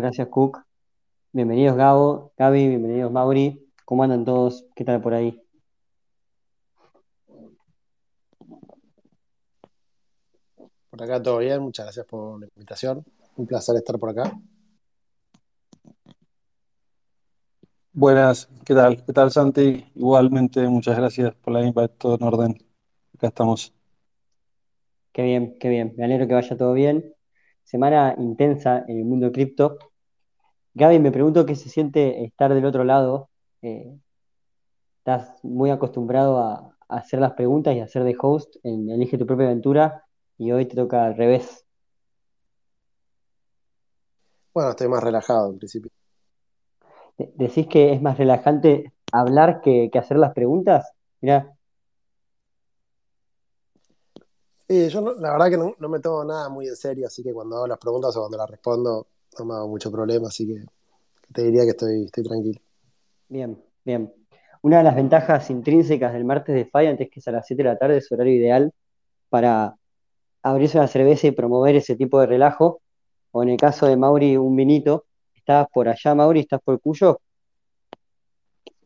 gracias, Cook. Bienvenidos, Gabo, Gaby, bienvenidos, Mauri. ¿Cómo andan todos? ¿Qué tal por ahí? Por acá todo bien, muchas gracias por la invitación. Un placer estar por acá. Buenas, ¿qué tal? ¿Qué tal, Santi? Igualmente, muchas gracias por la invitación, todo en orden. Acá estamos. Qué bien, qué bien. Me alegro que vaya todo bien. Semana intensa en el mundo cripto. Gaby, me pregunto qué se siente estar del otro lado. Eh, estás muy acostumbrado a, a hacer las preguntas y a hacer de host en Elige tu propia aventura y hoy te toca al revés. Bueno, estoy más relajado en principio. ¿Decís que es más relajante hablar que, que hacer las preguntas? Mira, Sí, yo no- la verdad que no, no me tomo nada muy en serio, así que cuando hago las preguntas o cuando las respondo no me hago mucho problema, así que te diría que estoy, estoy tranquilo. bien, bien. Una de las ventajas intrínsecas del martes de Defiant es que es a las 7 de la tarde, es horario ideal para abrirse una cerveza y promover ese tipo de relajo. O en el caso de Mauri, un vinito. ¿Estás por allá, Mauri? ¿Estás por Cuyo?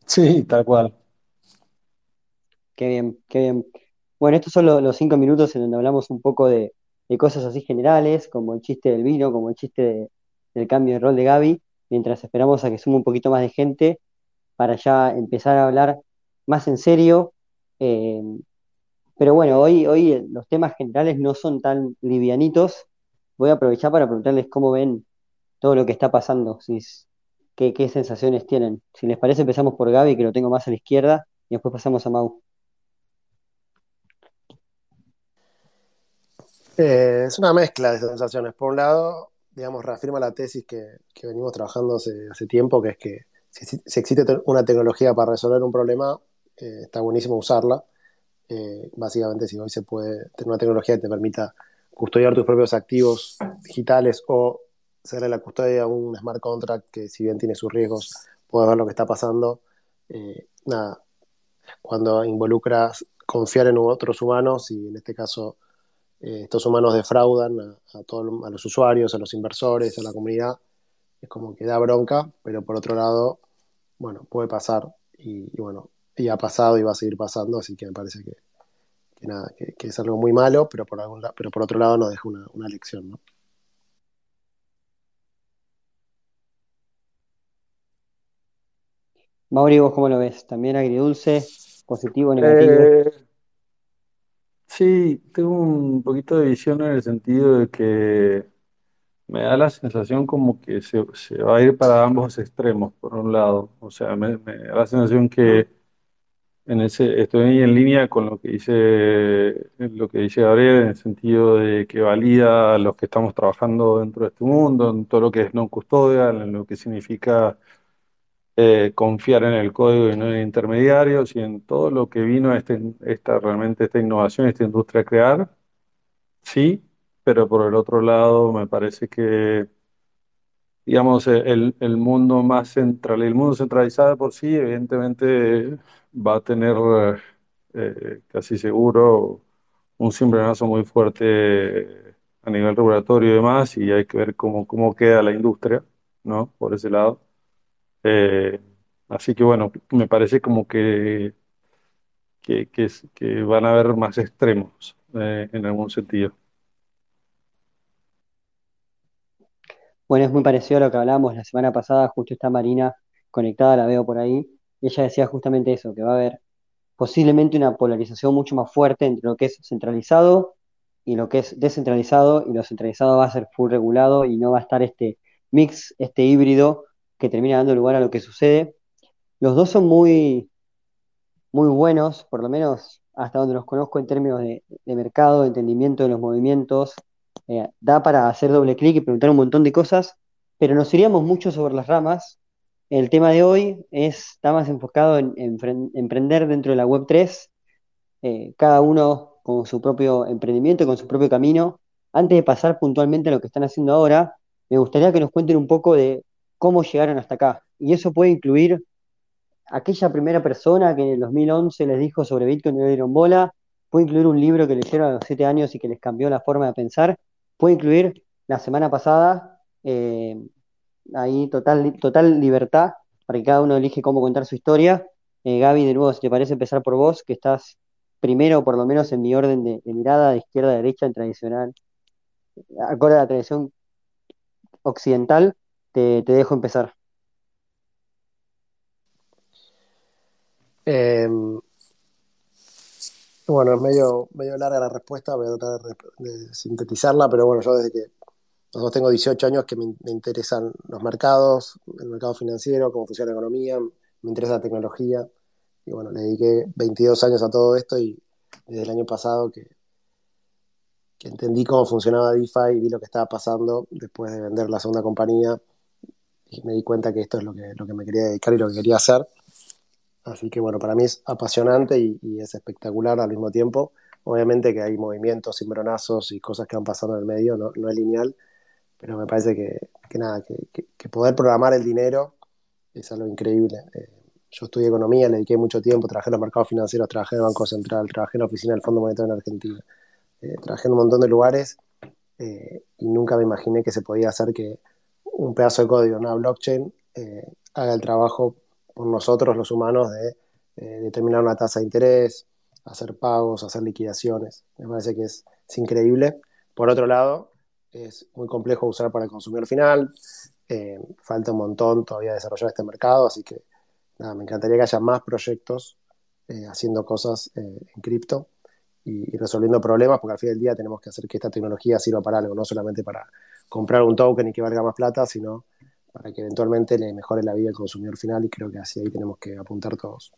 Sí, tal cual. Qué bien, qué bien. Bueno, estos son lo- los cinco minutos en donde hablamos un poco de, de cosas así generales, como el chiste del vino, como el chiste de- del cambio de rol de Gaby, mientras esperamos a que sume un poquito más de gente para ya empezar a hablar más en serio. Eh, pero bueno, hoy, hoy los temas generales no son tan livianitos. Voy a aprovechar para preguntarles cómo ven todo lo que está pasando, qué sensaciones tienen. Si les parece, empezamos por Gaby, que lo tengo más a la izquierda, y después pasamos a Mau. Eh, es una mezcla de sensaciones. Por un lado, digamos, reafirma la tesis que, que venimos trabajando hace, hace tiempo, que es que si, si existe te- una tecnología para resolver un problema, eh, está buenísimo usarla. Eh, básicamente, si hoy se puede tener una tecnología que te permita custodiar tus propios activos digitales o hacerle la custodia a un smart contract que si bien tiene sus riesgos, puedes ver lo que está pasando. Eh, nada, cuando involucras confiar en otros humanos y en este caso eh, estos humanos defraudan a, a, todo, a, los usuarios, a los inversores, a la comunidad, es como que da bronca, pero por otro lado, bueno, puede pasar y, y bueno, y ha pasado y va a seguir pasando, así que me parece que, que nada, que, que, es algo muy malo, pero por, algún, pero por otro lado nos deja una, una lección, ¿no? Mauri, ¿vos cómo lo ves? ¿También agridulce? ¿Positivo, negativo? Eh, sí, tengo un poquito de visión en el sentido de que me da la sensación como que se, va a ir para ambos extremos, por un lado. O sea, me, da la sensación que en ese, estoy en línea con lo que dice, lo que dice Gabriel, en el sentido de que valida a los que estamos trabajando dentro de este mundo, en todo lo que es no custodial, en lo que significa eh, confiar en el código y no en intermediarios, y en todo lo que vino este, esta, realmente esta innovación, esta industria a crear, sí, pero por el otro lado me parece que digamos, el, el mundo más central, el mundo centralizado por sí, evidentemente va a tener eh, casi seguro un cimbronazo muy fuerte a nivel regulatorio y demás, y hay que ver cómo, cómo queda la industria, ¿no? Por ese lado. Eh, así que bueno, me parece como que, que, van a haber más extremos eh, en algún sentido. Bueno, es muy parecido a lo que hablábamos la semana pasada, justo está Marina conectada, la veo por ahí, y ella decía justamente eso, que va a haber posiblemente una polarización mucho más fuerte entre lo que es centralizado y lo que es descentralizado, y lo centralizado va a ser full regulado y no va a estar este mix, este híbrido que termina dando lugar a lo que sucede. Los dos son muy, muy buenos, por lo menos hasta donde los conozco en términos de, mercado, de entendimiento de los movimientos, eh, da para hacer doble clic y preguntar un montón de cosas, pero nos iríamos mucho sobre las ramas. El tema de hoy es, está más enfocado en, en emprender dentro de la Web3, eh, cada uno con su propio emprendimiento, con su propio camino. Antes de pasar puntualmente a lo que están haciendo ahora, me gustaría que nos cuenten un poco de cómo llegaron hasta acá. Y eso puede incluir aquella primera persona que en el 2011 les dijo sobre Bitcoin y no dieron bola, puede incluir un libro que leyeron a los 7 años y que les cambió la forma de pensar, puede incluir la semana pasada eh, ahí total, total libertad para que cada uno elige cómo contar su historia. Eh, Gaby, de nuevo, si te parece empezar por vos, que estás primero, por lo menos en mi orden de, mirada, de izquierda a derecha, en tradicional, acorde a la tradición occidental, te, dejo empezar. Em, bueno, es medio, medio larga la respuesta, voy a tratar de, sintetizarla, pero bueno, yo desde que nosotros tengo 18 años que me, interesan los mercados, el mercado financiero, cómo funciona la economía, me interesa la tecnología. Y bueno, le dediqué 22 años a todo esto y desde el año pasado que, que entendí cómo funcionaba DeFi y vi lo que estaba pasando después de vender la segunda compañía y me di cuenta que esto es lo que, lo que me quería dedicar y lo que quería hacer. Así que bueno, para mí es apasionante y, es espectacular al mismo tiempo. Obviamente que hay movimientos, cimbronazos y cosas que van pasando en el medio, no, no es lineal, pero me parece que, que nada, que, que, poder programar el dinero es algo increíble. Eh, yo estudié economía, le dediqué mucho tiempo, trabajé en los mercados financieros, trabajé en el Banco Central, trabajé en la oficina del Fondo Monetario en Argentina, eh, trabajé en un montón de lugares eh, y nunca me imaginé que se podía hacer que un pedazo de código, una blockchain, haga el trabajo por nosotros los humanos de determinar una tasa de interés, hacer pagos, hacer liquidaciones. Me parece que es, increíble. Por otro lado, es muy complejo usar para el consumidor final. Eh, falta un montón todavía desarrollar este mercado, así que nada, me encantaría que haya más proyectos eh, haciendo cosas eh, en cripto y, resolviendo problemas, porque al fin del día tenemos que hacer que esta tecnología sirva para algo, no solamente para comprar un token y que valga más plata, sino para que eventualmente le mejore la vida al consumidor final y creo que así ahí tenemos que apuntar todos.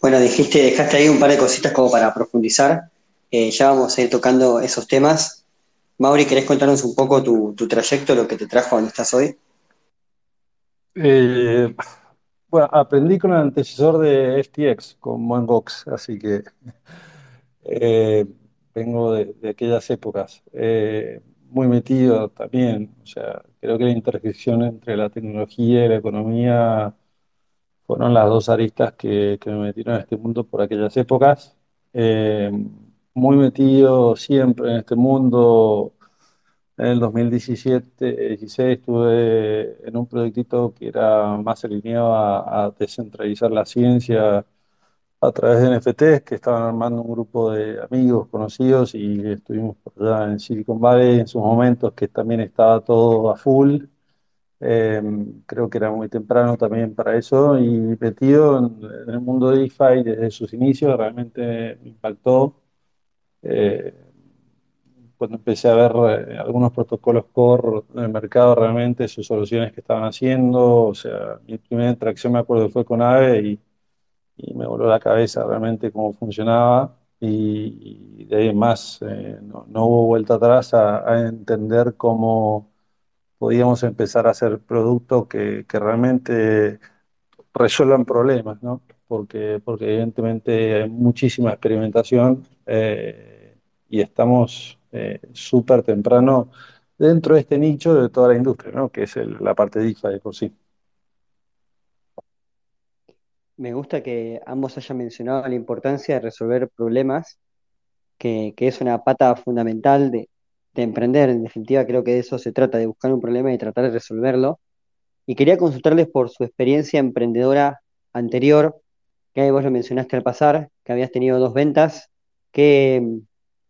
Bueno, dijiste, dejaste ahí un par de cositas como para profundizar. Eh, ya vamos a ir tocando esos temas. Mauri, ¿querés contarnos un poco tu, trayecto, lo que te trajo a donde estás hoy? Eh, bueno, aprendí con el antecesor de FTX, con Moinbox, así que eh, vengo de, aquellas épocas. muy metido también, o sea, creo que la intersección entre la tecnología y la economía fueron las dos aristas que, me metieron en este mundo por aquellas épocas. Eh, muy metido siempre en este mundo. En el 2017-16 estuve en un proyectito que era más alineado a, descentralizar la ciencia a través de NFTs, que estaban armando un grupo de amigos conocidos y estuvimos allá en Silicon Valley en sus momentos que también estaba todo a full. Em, creo que era muy temprano también para eso y metido en, el mundo de DeFi desde sus inicios realmente me impactó. Eh, cuando empecé a ver eh, algunos protocolos core en el mercado realmente, sus soluciones que estaban haciendo, o sea, mi primera interacción me acuerdo fue con AVE y, me voló la cabeza realmente cómo funcionaba y, de ahí más eh, no, hubo vuelta atrás a entender cómo podíamos empezar a hacer productos que, realmente resuelvan problemas, ¿no? Porque, porque evidentemente hay muchísima experimentación eh, y estamos eh, súper temprano dentro de este nicho de toda la industria, ¿no? Que es la parte de IFA de por. Me gusta que ambos hayan mencionado la importancia de resolver problemas, que, es una pata fundamental de, de emprender. En definitiva, creo que de eso se trata, de buscar un problema y tratar de resolverlo. Y quería consultarles por su experiencia emprendedora anterior, que vos lo mencionaste al pasar, que habías tenido dos ventas. ¿Qué,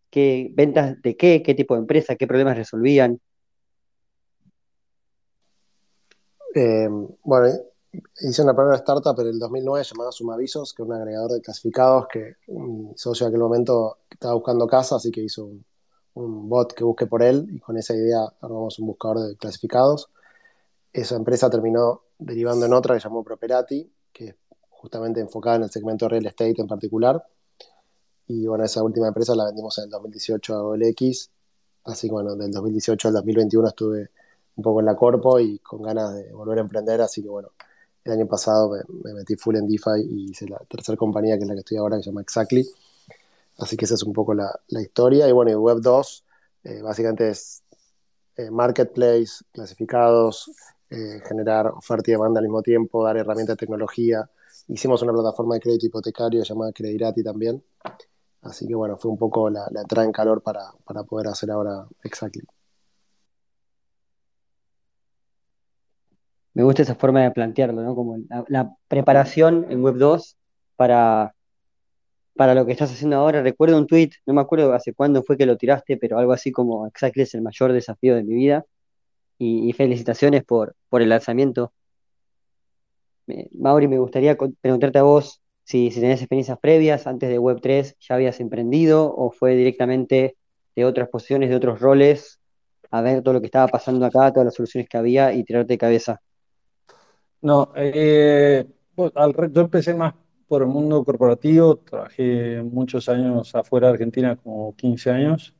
qué ventas de qué? ¿Qué tipo de empresa? ¿Qué problemas resolvían? Eh, bueno, hice una primera startup en el 2009 llamada Sumavisos, que es un agregador de clasificados que mi socio en aquel momento estaba buscando casa, así que hizo un, bot que busque por él y con esa idea armamos un buscador de clasificados. Esa empresa terminó derivando en otra que llamó Properati, que es justamente enfocada en el segmento real estate en particular. Y bueno, esa última empresa la vendimos en el 2018 a OLX. Así que bueno, del 2018 al 2021 estuve un poco en la corpo y con ganas de volver a emprender. Así que bueno, el año pasado me, metí full en DeFi y hice la tercera compañía que es la que estoy ahora, que se llama Exactly Así que esa es un poco la, historia. Y bueno, y Web 2 eh, básicamente es eh, marketplace, clasificados, eh, generar oferta y demanda al mismo tiempo, dar herramientas de tecnología. Hicimos una plataforma de crédito hipotecario llamada Credirati también. Así que bueno, fue un poco la, la entrada en calor para, para poder hacer ahora Exactly. Me gusta esa forma de plantearlo, ¿no? Como la, preparación en Web 2 para, para lo que estás haciendo ahora. Recuerdo un tweet, no me acuerdo hace cuándo fue que lo tiraste, pero algo así como Exactly es el mayor desafío de mi vida. Y, felicitaciones por, por el lanzamiento. Mauri, me gustaría preguntarte a vos si, si tenés experiencias previas antes de Web3, ¿ya habías emprendido o fue directamente de otras posiciones, de otros roles, a ver todo lo que estaba pasando acá, todas las soluciones que había y tirarte de cabeza? No, eh, pues, al yo empecé más por el mundo corporativo, trabajé muchos años afuera de Argentina, como 15 años,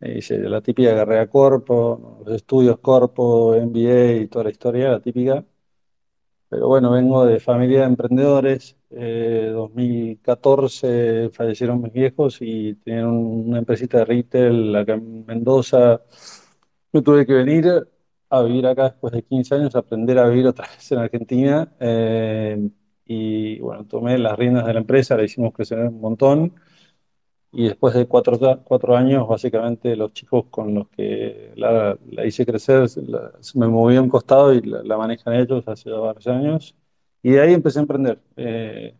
Eh, hice la típica carrera corpo, los estudios corpo, MBA y toda la historia, la típica. Pero bueno, vengo de familia de emprendedores. Eh, 2014 fallecieron mis viejos y tenían un- una empresita de retail acá en Mendoza. Me tuve que venir a vivir acá después de 15 años, aprender a vivir otra vez en Argentina. Eh, y bueno, tomé las riendas de la empresa, la hicimos crecer un montón. Y después de cuatro, cuatro años, básicamente los chicos con los que la, la hice crecer, la- me moví a un costado y la, la manejan ellos hace varios años. Y de ahí empecé a emprender. Eh,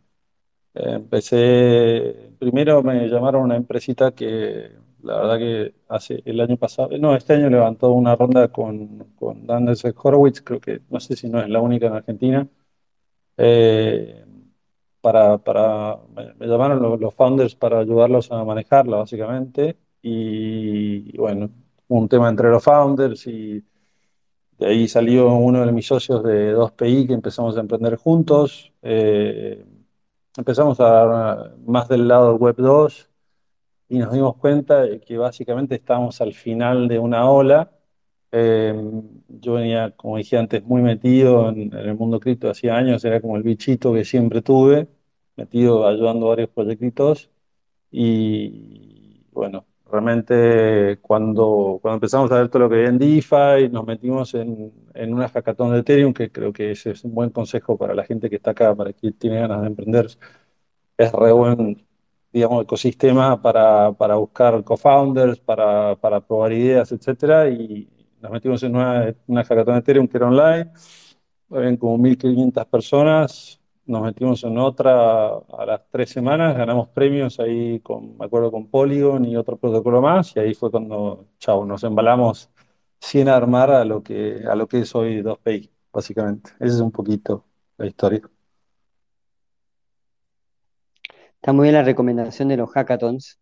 empecé, primero me llamaron a una empresita que la verdad que hace el año pasado, no, este año levantó una ronda con, con Anders Horowitz, creo que no sé si no es la única en Argentina. Eh, para, para, me, me llamaron los, los founders para ayudarlos a manejarla, básicamente. Y, y bueno, un tema entre los founders y de ahí salió uno de mis socios de 2PI que empezamos a emprender juntos. Eh, empezamos a más del lado web 2 y nos dimos cuenta de que básicamente estábamos al final de una ola. Eh, yo venía, como dije antes, muy metido en, en el mundo cripto hacía años, era como el bichito que siempre tuve, metido ayudando a varios proyectitos. Y bueno, realmente cuando, cuando empezamos a ver todo lo que había en DeFi, nos metimos en, en una hackathon de Ethereum, que creo que ese es un buen consejo para la gente que está acá, para quien tiene ganas de emprender es re buen, digamos, ecosistema para, para buscar co-founders, para, para probar ideas, etcétera, y nos metimos en una, una hackathon de Ethereum que era online, habían como 1.500 personas, nos metimos en otra a las tres semanas, ganamos premios ahí, con, me acuerdo, con Polygon y otro protocolo más, y ahí fue cuando, chao, nos embalamos sin armar a lo que, a lo que es hoy 2Pay, básicamente. Esa es un poquito la historia. Está muy bien la recomendación de los hackathons.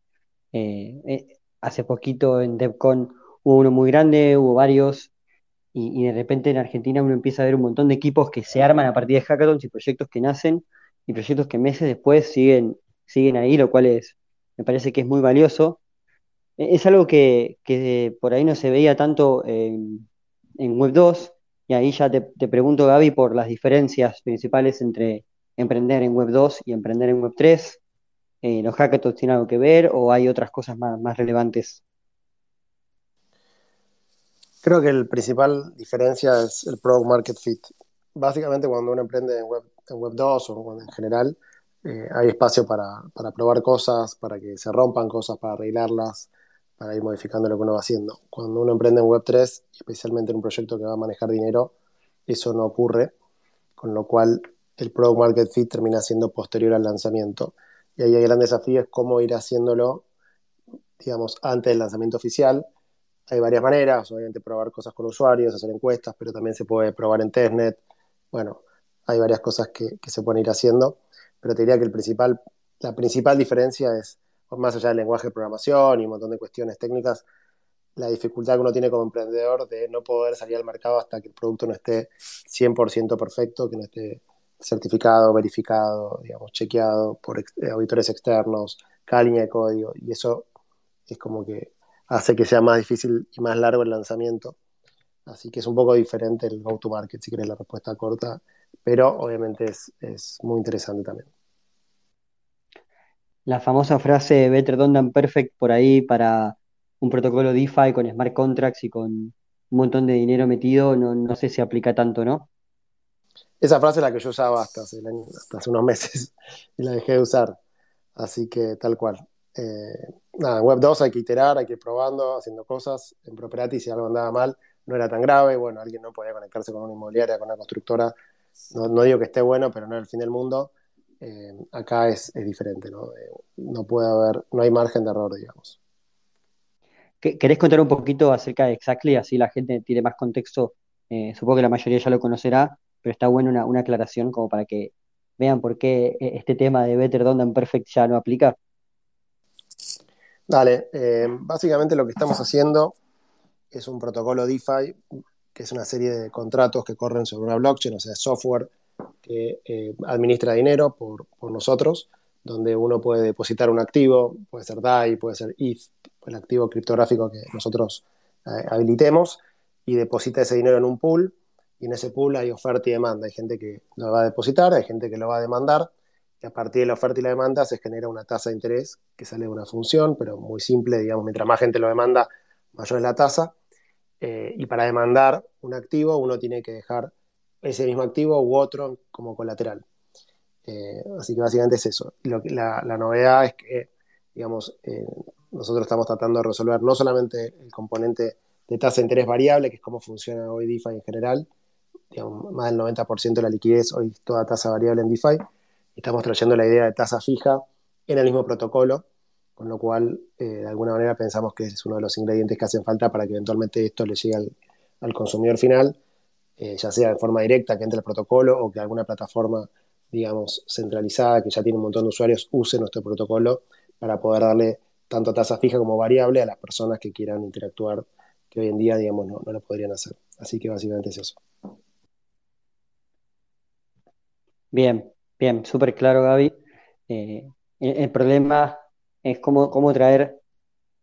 Eh, eh, hace poquito en DevCon hubo uno muy grande, hubo varios, y, y de repente en Argentina uno empieza a ver un montón de equipos que se arman a partir de hackathons y proyectos que nacen y proyectos que meses después siguen, siguen ahí, lo cual es, me parece que es muy valioso. Eh, Es algo que, que por ahí no se veía tanto en, en Web 2, y ahí ya te, te pregunto, Gaby, por las diferencias principales entre emprender en Web 2 y emprender en Web 3. Eh, ¿los hackathons tienen algo que ver o hay otras cosas más, más relevantes? Creo que el principal diferencia es el product market fit. Básicamente cuando uno emprende en Web, en web 2 o en general, eh, hay espacio para, para probar cosas, para que se rompan cosas, para arreglarlas, para ir modificando lo que uno va haciendo. Cuando uno emprende en Web 3, especialmente en un proyecto que va a manejar dinero, eso no ocurre, con lo cual el product market fit termina siendo posterior al lanzamiento. Y ahí el gran desafío es cómo ir haciéndolo, digamos, antes del lanzamiento oficial. Hay varias maneras, obviamente probar cosas con usuarios, hacer encuestas, pero también se puede probar en testnet. Bueno, hay varias cosas que, se pueden ir haciendo, pero te diría que el principal, la principal diferencia es, más allá del lenguaje de programación y un montón de cuestiones técnicas, la dificultad que uno tiene como emprendedor de no poder salir al mercado hasta que el producto no esté 100% perfecto, que no esté certificado, verificado, digamos, chequeado por ex auditores externos, cada línea de código, y eso es como que hace que sea más difícil y más largo el lanzamiento. Así que es un poco diferente el go-to-market, si querés la respuesta corta, pero obviamente es, es muy interesante también. La famosa frase Better Done Than Perfect por ahí para un protocolo DeFi con smart contracts y con un montón de dinero metido, no, no sé si aplica tanto, ¿no? Esa frase es la que yo usaba hasta hace, unos meses y la dejé de usar. Así que tal cual. eh, nada, en Web 2 hay que iterar, hay que ir probando, haciendo cosas. En Property, si algo andaba mal, no era tan grave. Bueno, alguien no podía conectarse con una inmobiliaria, con una constructora. No, digo que esté bueno, pero no es el fin del mundo. Eh, acá es, diferente, ¿no? Eh, no puede haber, no hay margen de error, digamos. ¿Querés contar un poquito acerca de Exactly? Así la gente tiene más contexto. supongo que la mayoría ya lo conocerá, pero está bueno una, una aclaración como para que vean por qué este tema de Better Done Than Perfect ya no aplica. Dale, eh, básicamente lo que estamos haciendo es un protocolo DeFi, que es una serie de contratos que corren sobre una blockchain, o sea, software que eh, administra dinero por, nosotros, donde uno puede depositar un activo, puede ser DAI, puede ser ETH, el activo criptográfico que nosotros eh, habilitemos, y deposita ese dinero en un pool, y en ese pool hay oferta y demanda. Hay gente que lo va a depositar, hay gente que lo va a demandar, a partir de la oferta y la demanda se genera una tasa de interés que sale de una función, pero muy simple, digamos, mientras más gente lo demanda, mayor es la tasa. Eh, y para demandar un activo, uno tiene que dejar ese mismo activo u otro como colateral. Eh, así que básicamente es eso. la, novedad es que, digamos, eh, nosotros estamos tratando de resolver no solamente el componente de tasa de interés variable, que es cómo funciona hoy DeFi en general, más del 90% de la liquidez hoy toda tasa variable en DeFi, estamos trayendo la idea de tasa fija en el mismo protocolo, con lo cual eh, de alguna manera pensamos que es uno de los ingredientes que hacen falta para que eventualmente esto le llegue al, consumidor final, eh, ya sea de forma directa que entre el protocolo o que alguna plataforma, digamos, centralizada que ya tiene un montón de usuarios use nuestro protocolo para poder darle tanto tasa fija como variable a las personas que quieran interactuar, que hoy en día, digamos, no lo podrían hacer. Así que básicamente es eso. Bien, Bien, súper claro, Gaby. Eh, el, problema es cómo, cómo traer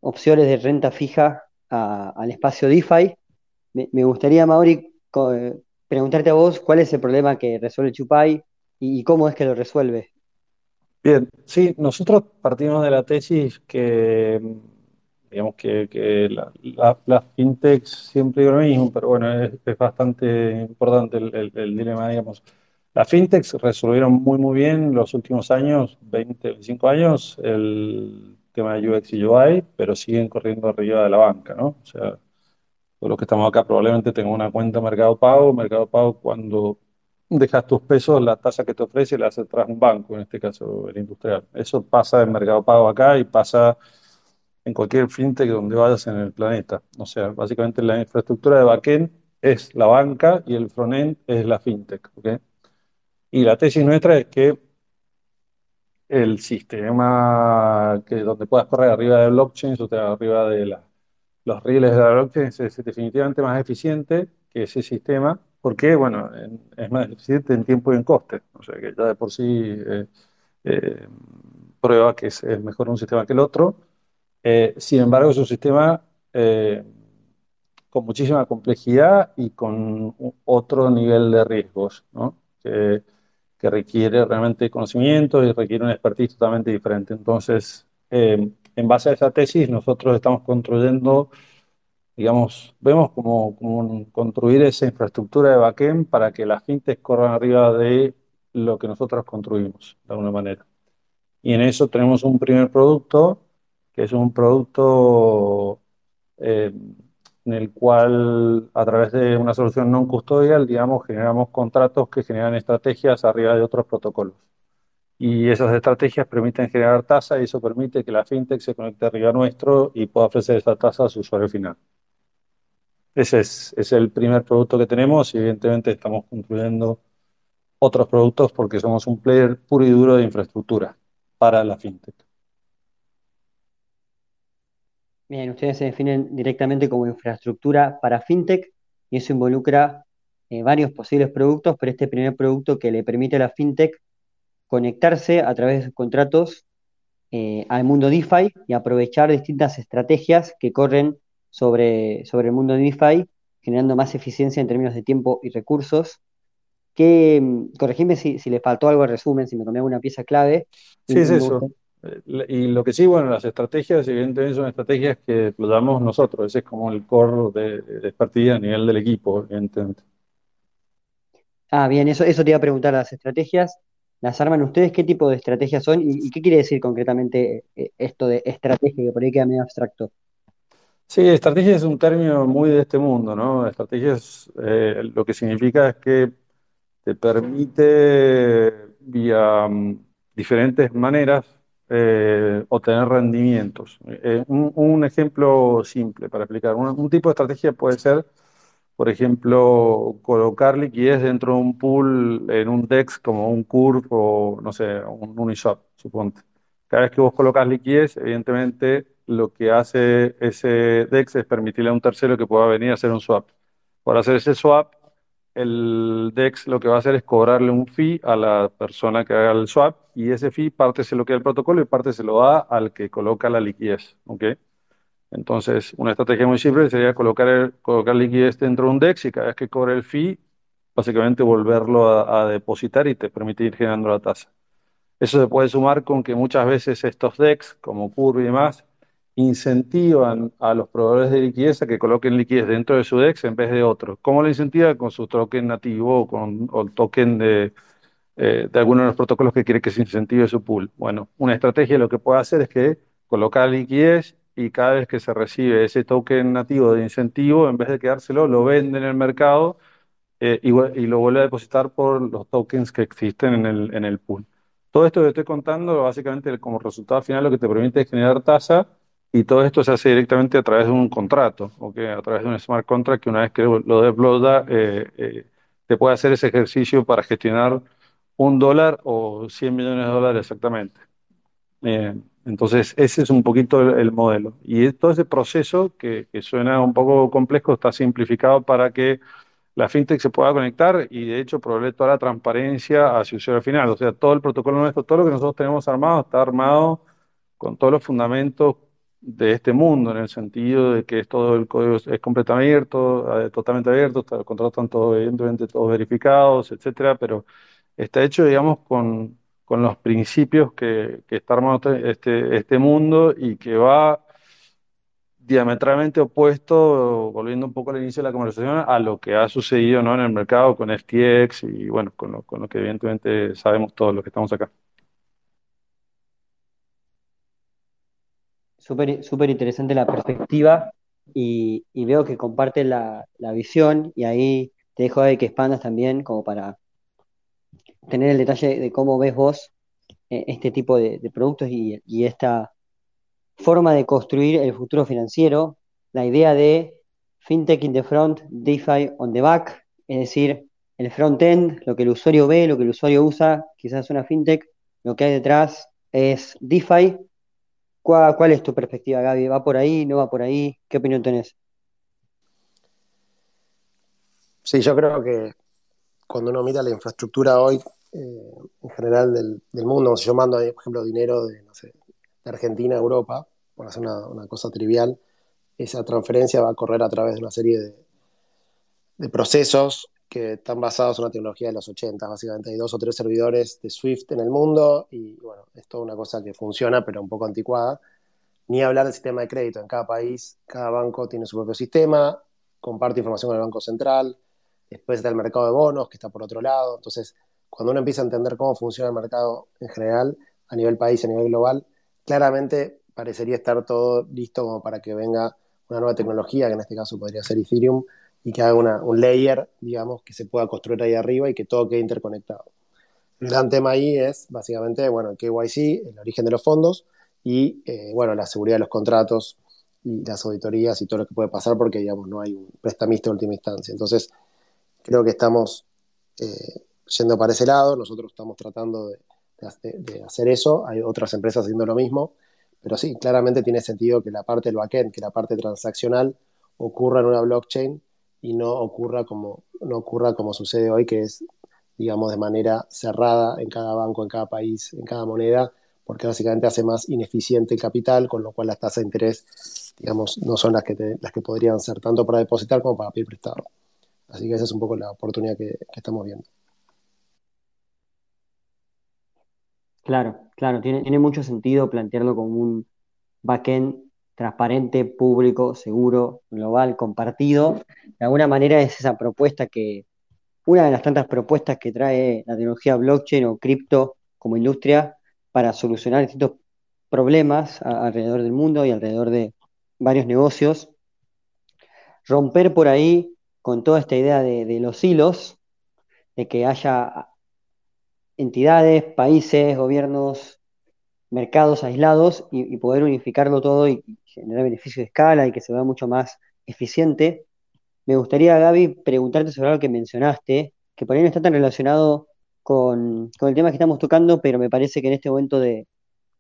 opciones de renta fija al espacio DeFi. Me, gustaría, Mauri, preguntarte a vos cuál es el problema que resuelve Chupay y, cómo es que lo resuelve. Bien, sí, nosotros partimos de la tesis que, digamos que, las fintechs siempre digo lo mismo, pero bueno, es, bastante importante el dilema, digamos las fintechs resolvieron muy, muy bien los últimos años, 20, 25 años, el tema de UX y UI, pero siguen corriendo arriba de la banca, ¿no? O sea, todos los que estamos acá probablemente tengan una cuenta Mercado Pago. Mercado Pago, cuando dejas tus pesos, la tasa que te ofrece la hace tras un banco, en este caso el industrial. Eso pasa en Mercado Pago acá y pasa en cualquier fintech donde vayas en el planeta. O sea, básicamente la infraestructura de backend es la banca y el frontend es la fintech, ¿ok? Y la tesis nuestra es que el sistema que donde puedas correr arriba de blockchain, o arriba de los rieles de la blockchain, es, definitivamente más eficiente que ese sistema, porque, bueno, es más eficiente en tiempo y en coste. O sea, que ya de por sí eh, eh, prueba que es, mejor un sistema que el otro. Eh, sin embargo, es un sistema con muchísima complejidad y con otro nivel de riesgos. Que, que requiere realmente conocimiento y requiere una expertise totalmente diferente. Entonces, eh, en base a esa tesis, nosotros estamos construyendo, digamos, vemos como, construir esa infraestructura de backend para que las fintechs corran arriba de lo que nosotros construimos, de alguna manera. Y en eso tenemos un primer producto, que es un producto eh, en el cual a través de una solución non custodial, digamos, generamos contratos que generan estrategias arriba de otros protocolos. Y esas estrategias permiten generar tasa y eso permite que la fintech se conecte arriba nuestro y pueda ofrecer esa tasa a su usuario final. Ese es, es el primer producto que tenemos y evidentemente estamos construyendo otros productos porque somos un player puro y duro de infraestructura para la fintech. Bien, ustedes se definen directamente como infraestructura para fintech y eso involucra eh, varios posibles productos, pero este primer producto que le permite a la fintech conectarse a través de sus contratos eh, al mundo DeFi y aprovechar distintas estrategias que corren sobre, sobre el mundo DeFi, generando más eficiencia en términos de tiempo y recursos. Que, mm, corregime si, si le faltó algo al resumen, si me tomé alguna pieza clave. Sí, es eso. Y lo que sí, bueno, las estrategias, evidentemente, son estrategias que lo llamamos nosotros. Ese es como el core de, de partida a nivel del equipo, evidentemente. Ah, bien, eso, eso te iba a preguntar, las estrategias. las arman ustedes, qué tipo de estrategias son y, qué quiere decir concretamente eh, esto de estrategia, que por ahí queda medio abstracto. Sí, estrategia es un término muy de este mundo, ¿no? Estrategia es, eh, lo que significa es que te permite vía mm, diferentes maneras eh, obtener rendimientos. un, ejemplo simple para explicar, un tipo de estrategia puede ser por ejemplo, colocar liquidez dentro de un pool en un DEX como un CURV o, no sé, un Uniswap, suponte. Cada vez que vos colocas liquidez, evidentemente lo que hace ese DEX es permitirle a un tercero que pueda venir a hacer un swap. Por hacer ese swap, el DEX lo que va a hacer es cobrarle un fee a la persona que haga el swap y ese fee parte se lo queda el protocolo y parte se lo da al que coloca la liquidez. ¿okay? Entonces, una estrategia muy simple sería colocar, colocar liquidez dentro de un DEX y cada vez que cobre el fee, básicamente volverlo a, depositar y te permite ir generando la tasa. Eso se puede sumar con que muchas veces estos DEX, como Curve y demás, incentivan a los proveedores de liquidez a que coloquen liquidez dentro de su DEX en vez de otro. ¿Cómo lo incentiva? Con su token nativo o con el token de, eh, de alguno de los protocolos que quiere que se incentive su pool. Bueno, una estrategia lo que puede hacer es que colocar liquidez y cada vez que se recibe ese token nativo de incentivo, en vez de quedárselo, lo vende en el mercado eh, y, lo vuelve a depositar por los tokens que existen en el, en el pool. Todo esto que estoy contando, básicamente como resultado final, lo que te permite es generar tasa y todo esto se hace directamente a través de un contrato, ¿okay? a través de un smart contract que una vez que lo desbloda, eh, eh, te puede hacer ese ejercicio para gestionar un dólar o 100 millones de dólares exactamente. Eh, entonces, ese es un poquito el, modelo. Y todo ese proceso, que, suena un poco complejo, está simplificado para que la fintech se pueda conectar y, de hecho, provee toda la transparencia hacia el usuario final. O sea, todo el protocolo nuestro, todo lo que nosotros tenemos armado, está armado con todos los fundamentos de este mundo, en el sentido de que todo el código es completamente abierto, eh, totalmente abierto, los contratos están todos, evidentemente, todos verificados, etcétera, pero está hecho, digamos, con con los principios que, está armado este, este mundo y que va diametralmente opuesto, volviendo un poco al inicio de la conversación, a lo que ha sucedido ¿no? en el mercado con FTX y bueno, con lo, con lo que evidentemente sabemos todos los que estamos acá. Súper super interesante la perspectiva y, veo que comparte la, la, visión y ahí te dejo de que expandas también como para tener el detalle de cómo ves vos eh, este tipo de, productos y, esta forma de construir el futuro financiero, la idea de fintech in the front, DeFi on the back, es decir, el front-end, lo que el usuario ve, lo que el usuario usa, quizás una fintech, lo que hay detrás es DeFi. ¿Cuál, ¿Cuál, es tu perspectiva, Gaby? ¿Va por ahí? ¿No va por ahí? ¿Qué opinión tenés? Sí, yo creo que cuando uno mira la infraestructura hoy eh, en general del, mundo, si yo mando, por ejemplo, dinero de, Argentina a Europa, por hacer una, cosa trivial, esa transferencia va a correr a través de una serie de, procesos que están basados en una tecnología de los 80, básicamente hay dos o tres servidores de Swift en el mundo y bueno, es toda una cosa que funciona pero un poco anticuada. Ni hablar del sistema de crédito, en cada país, cada banco tiene su propio sistema, comparte información con el Banco Central, después está el mercado de bonos que está por otro lado. Entonces, cuando uno empieza a entender cómo funciona el mercado en general, a nivel país, a nivel global, claramente parecería estar todo listo como para que venga una nueva tecnología, que en este caso podría ser Ethereum, y que haga un layer, digamos, que se pueda construir ahí arriba y que todo quede interconectado. El gran tema ahí es, básicamente, bueno, el KYC, el origen de los fondos, y, eh, bueno, la seguridad de los contratos y las auditorías y todo lo que puede pasar porque, digamos, no hay un prestamista en última instancia. Entonces, creo que estamos eh, yendo para ese lado, nosotros estamos tratando de, hacer eso, hay otras empresas haciendo lo mismo, pero sí, claramente tiene sentido que la parte del backend, que la parte transaccional ocurra en una blockchain y no ocurra como, no ocurra como sucede hoy, que es, digamos, de manera cerrada en cada banco, en cada país, en cada moneda, porque básicamente hace más ineficiente el capital, con lo cual las tasas de interés, digamos, no son las que, las que podrían ser tanto para depositar como para pedir prestado. Así que esa es un poco la oportunidad que, estamos viendo. Claro, claro, tiene, tiene mucho sentido plantearlo como un backend transparente, público, seguro, global, compartido. De alguna manera es esa propuesta que, una de las tantas propuestas que trae la tecnología blockchain o cripto como industria para solucionar distintos problemas alrededor del mundo y alrededor de varios negocios. Romper por ahí con toda esta idea de, los hilos, de que haya entidades, países, gobiernos, mercados aislados y, poder unificarlo todo y, generar beneficios de escala y que se vea mucho más eficiente. Me gustaría, Gaby, preguntarte sobre algo que mencionaste, que por ahí no está tan relacionado con, el tema que estamos tocando, pero me parece que en este momento de,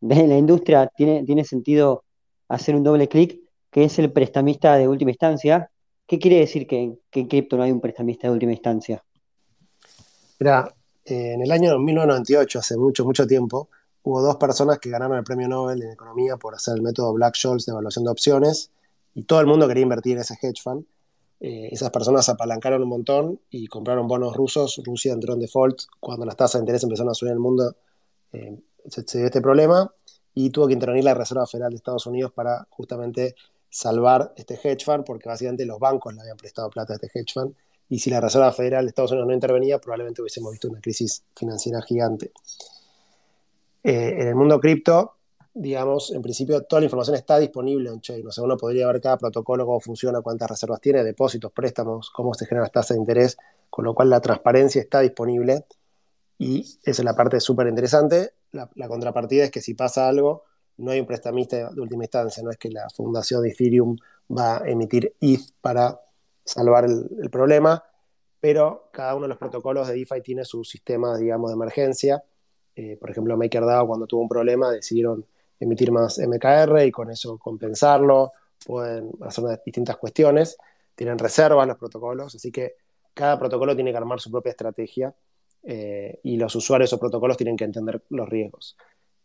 la industria tiene, tiene sentido hacer un doble clic, que es el prestamista de última instancia. ¿Qué quiere decir que, en cripto no hay un prestamista de última instancia? Mira, eh, en el año 1998, hace mucho, mucho tiempo, hubo dos personas que ganaron el premio Nobel en economía por hacer el método Black-Scholes de evaluación de opciones y todo el mundo quería invertir en ese hedge fund. Eh, esas personas apalancaron un montón y compraron bonos rusos. Rusia entró en default cuando las tasas de interés empezaron a subir en el mundo. Eh, se, dio este problema y tuvo que intervenir la Reserva Federal de Estados Unidos para justamente salvar este hedge fund, porque básicamente los bancos le habían prestado plata a este hedge fund. Y si la Reserva Federal de Estados Unidos no intervenía, probablemente hubiésemos visto una crisis financiera gigante. Eh, en el mundo cripto, digamos, en principio toda la información está disponible en chain. O sea, uno podría ver cada protocolo, cómo funciona, cuántas reservas tiene, depósitos, préstamos, cómo se generan las tasas de interés, con lo cual la transparencia está disponible. Y esa es la parte súper interesante. La, contrapartida es que si pasa algo, no hay un prestamista de última instancia, no es que la fundación de Ethereum va a emitir ETH para salvar el, el problema, pero cada uno de los protocolos de DeFi tiene su sistema, digamos, de emergencia eh, por ejemplo, MakerDAO cuando tuvo un problema decidieron emitir más MKR y con eso compensarlo. Pueden hacer distintas cuestiones. Tienen reservas los protocolos, así que cada protocolo tiene que armar su propia estrategia eh, y los usuarios o protocolos tienen que entender los riesgos.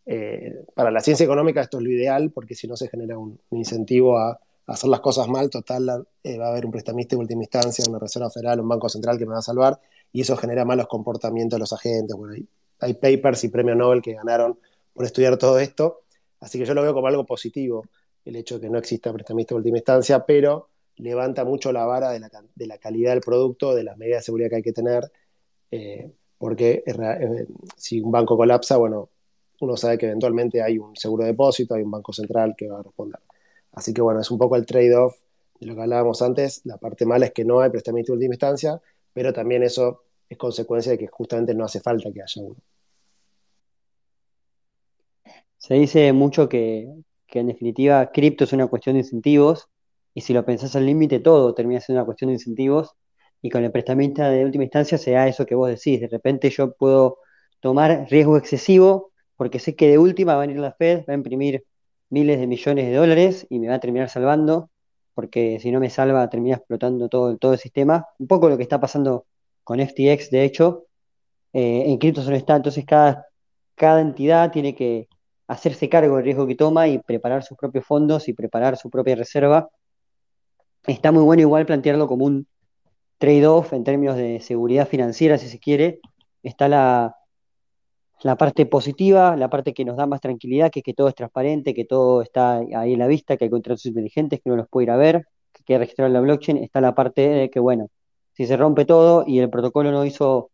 Eh, para la ciencia económica esto es lo ideal porque si no se genera un, incentivo a, hacer las cosas mal, total va a haber un prestamista en última instancia, una reserva federal, un banco central que me va a salvar y eso genera malos comportamientos de los agentes. Bueno, hay papers y premios Nobel que ganaron por estudiar todo esto, así que yo lo veo como algo positivo el hecho de que no exista prestamista de última instancia, pero levanta mucho la vara de la, calidad del producto, de las medidas de seguridad que hay que tener, eh, porque eh, si un banco colapsa, bueno, uno sabe que eventualmente hay un seguro de depósito, hay un banco central que va a responder. Así que bueno, es un poco el trade-off de lo que hablábamos antes. La parte mala es que no hay prestamista de última instancia, pero también eso es consecuencia de que justamente no hace falta que haya uno. Se dice mucho que, en definitiva cripto es una cuestión de incentivos y si lo pensás al límite todo termina siendo una cuestión de incentivos y con el prestamista de última instancia se da eso que vos decís, de repente yo puedo tomar riesgo excesivo porque sé que de última va a venir la Fed, va a imprimir miles de millones de dólares y me va a terminar salvando porque si no me salva termina explotando todo, todo el sistema. Un poco lo que está pasando con FTX, de hecho, eh, en cripto solo está, entonces cada, cada entidad tiene que hacerse cargo del riesgo que toma y preparar sus propios fondos y preparar su propia reserva. Está muy bueno igual plantearlo como un trade-off en términos de seguridad financiera, si se quiere. Está la, la parte positiva, la parte que nos da más tranquilidad, que es que todo es transparente, que todo está ahí en la vista, que hay contratos inteligentes, que uno los puede ir a ver, que queda registrado en la blockchain. Está la parte de que, bueno, si se rompe todo y el protocolo no hizo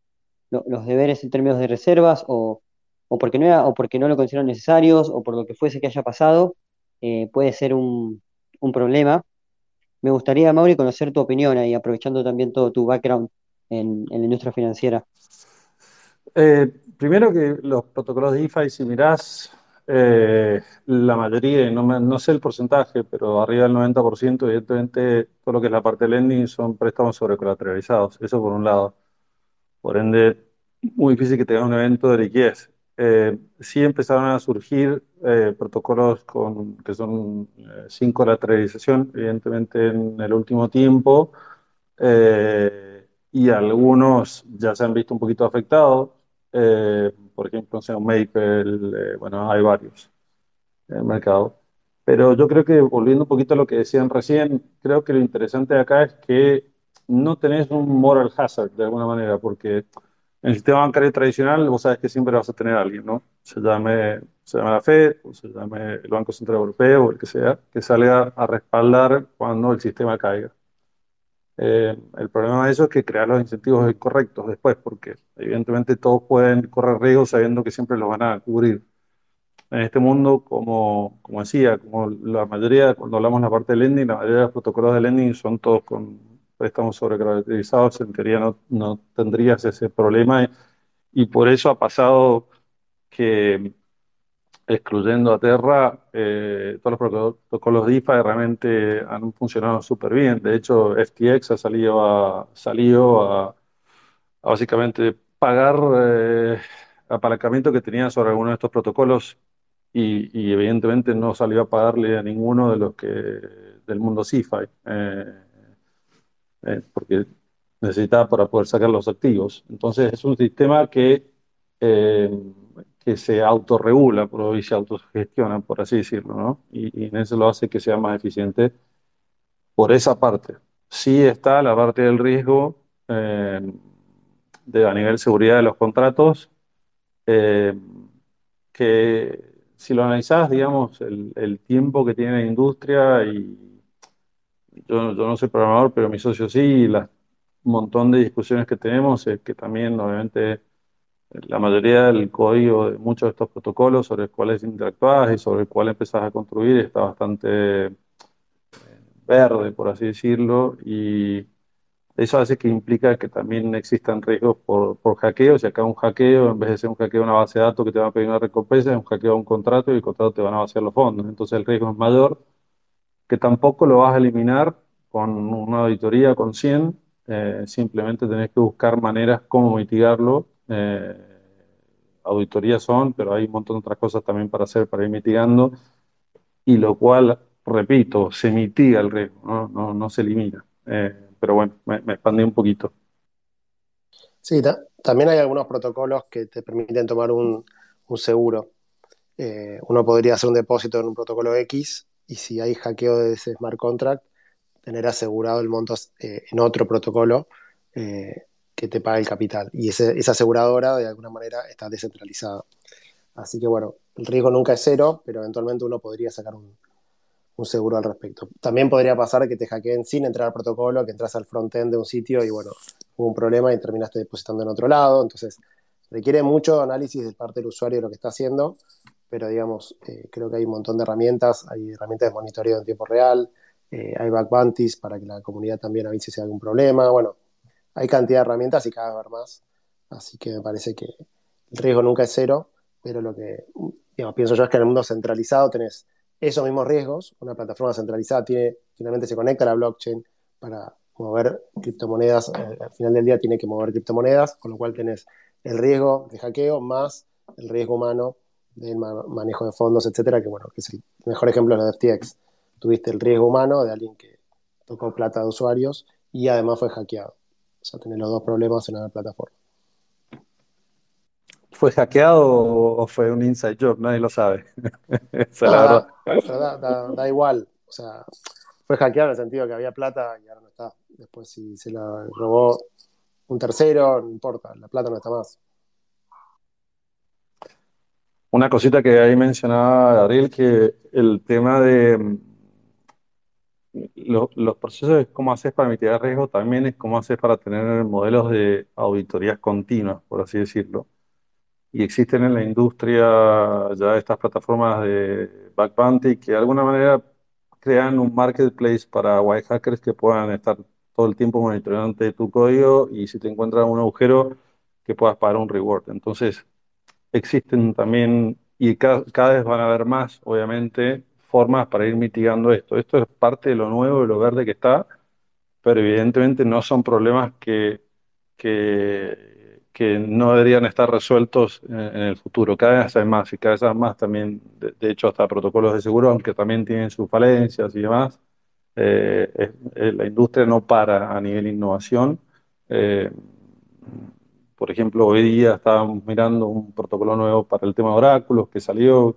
los deberes en términos de reservas o, porque no o porque no lo consideraron necesarios o por lo que fuese que haya pasado, eh, puede ser un, problema. Me gustaría, Mauri, conocer tu opinión ahí, aprovechando también todo tu background en, la industria financiera. Eh, primero que los protocolos de DeFi, si mirás eh, la mayoría, no, no, sé el porcentaje, pero arriba del 90%, evidentemente todo lo que es la parte de lending son préstamos sobrecolateralizados, eso por un lado. Por ende, muy difícil que tenga un evento de liquidez. Eh, sí empezaron a surgir eh, protocolos con, que son sin colateralización, evidentemente en el último tiempo, y algunos ya se han visto un poquito afectados por ejemplo, sea un Maple, eh, bueno, hay varios en el mercado. Pero yo creo que, volviendo un poquito a lo que decían recién, creo que lo interesante acá es que no tenés un moral hazard de alguna manera, porque en el sistema bancario tradicional vos sabes que siempre vas a tener a alguien, ¿no? Se llame, se llame la Fed, o se llame el Banco Central Europeo, o el que sea, que salga a respaldar cuando el sistema caiga. Eh, el problema de eso es que crear los incentivos incorrectos después, porque evidentemente todos pueden correr riesgos sabiendo que siempre los van a cubrir. En este mundo, como, como decía, como la mayoría, cuando hablamos de la parte de lending, la mayoría de los protocolos de lending son todos con préstamos sobrecaracterizados, en teoría no tendrías ese problema y por eso ha pasado que excluyendo a Terra, eh, todos los protocolos DeFi realmente han funcionado súper bien. De hecho, FTX ha salido a, salido a, básicamente pagar eh, apalancamiento que tenía sobre algunos de estos protocolos y, evidentemente no salió a pagarle a ninguno de los que del mundo CeFi, eh, eh, porque necesitaba para poder sacar los activos. Entonces es un sistema que que se autorregula y se autogestiona, por así decirlo, ¿no? Y, en eso lo hace que sea más eficiente por esa parte. Sí está la parte del riesgo eh, de, a nivel seguridad de los contratos, eh, que si lo analizás, digamos, el, tiempo que tiene la industria, y yo, no soy programador, pero mi socio sí, y un montón de discusiones que tenemos, que también, obviamente, la mayoría del código de muchos de estos protocolos sobre los cuales interactúas y sobre el cual empezás a construir está bastante eh, verde, por así decirlo, y eso hace que implica que también existan riesgos por, por hackeo. Si acá un hackeo, en vez de ser un hackeo a una base de datos que te va a pedir una recompensa, es un hackeo a un contrato y el contrato te van a vaciar los fondos. Entonces el riesgo es mayor, que tampoco lo vas a eliminar con una auditoría con 100, eh, simplemente tenés que buscar maneras cómo mitigarlo eh, auditorías son, pero hay un montón de otras cosas también para hacer, para ir mitigando, y lo cual, repito, se mitiga el riesgo, no, se elimina. Eh, pero bueno, me, expandí un poquito. Sí, también hay algunos protocolos que te permiten tomar un, seguro. Eh, uno podría hacer un depósito en un protocolo X y si hay hackeo de ese smart contract, tener asegurado el monto en otro protocolo que te paga el capital. Y esa aseguradora, de alguna manera, está descentralizada. Así que, bueno, el riesgo nunca es cero, pero eventualmente uno podría sacar un, seguro al respecto. También podría pasar que te hackeen sin entrar al protocolo, que entras al frontend de un sitio y, bueno, hubo un problema y terminaste depositando en otro lado. Entonces, requiere mucho análisis de parte del usuario de lo que está haciendo, pero, digamos, eh, creo que hay un montón de herramientas. Hay herramientas de monitoreo en tiempo real, eh, hay back bounties para que la comunidad también avise si hay algún problema. Bueno, hay cantidad de herramientas y cada vez más. Así que me parece que el riesgo nunca es cero, pero lo que pienso yo es que en el mundo centralizado tenés esos mismos riesgos. Una plataforma centralizada tiene, finalmente se conecta a la blockchain para mover criptomonedas. Eh, al final del día tiene que mover criptomonedas, con lo cual tenés el riesgo de hackeo más el riesgo humano del manejo de fondos, etcétera, que bueno, que es el mejor ejemplo de lo de FTX. Tuviste el riesgo humano de alguien que tocó plata de usuarios y además fue hackeado. O sea, tener los dos problemas en la plataforma. ¿Fue hackeado o fue un inside job? Nadie lo sabe. da, da, igual. O sea, fue hackeado en el sentido que había plata y ahora no está. Después, si se la robó un tercero, no importa, la plata no está más. Una cosita que ahí mencionaba Gabriel, que el tema de los procesos de cómo haces para mitigar riesgo también es cómo haces para tener modelos de auditorías continuas, por así decirlo. Y existen en la industria ya estas plataformas de back bounty que de alguna manera crean un marketplace para white hackers que puedan estar todo el tiempo monitoreando tu código y si te encuentran un agujero que puedas pagar un reward. Entonces, existen también, y cada, cada vez van a haber más, obviamente, formas para ir mitigando esto. Esto es parte de lo nuevo, de lo verde que está, pero evidentemente no son problemas que, que, no deberían estar resueltos en, el futuro. Cada vez hay más y cada vez hay más también, de, hecho, hasta protocolos de seguro, aunque también tienen sus falencias y demás. Eh, la industria no para a nivel innovación. Eh, por ejemplo, hoy día estábamos mirando un protocolo nuevo para el tema de oráculos que salió,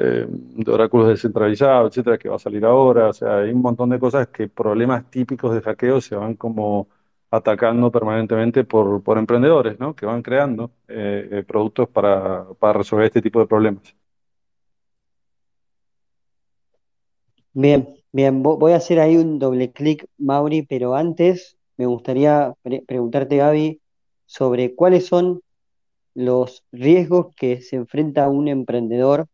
eh, de oráculos descentralizados, etcétera, que va a salir ahora. O sea, hay un montón de cosas que problemas típicos de hackeo se van como atacando permanentemente por, por emprendedores, ¿no? Que van creando eh, eh, productos para, para resolver este tipo de problemas. Bien, Bien, vo- voy a hacer ahí un doble clic, Mauri, pero antes me gustaría pre- preguntarte, Gaby, sobre cuáles son los riesgos que se enfrenta un emprendedor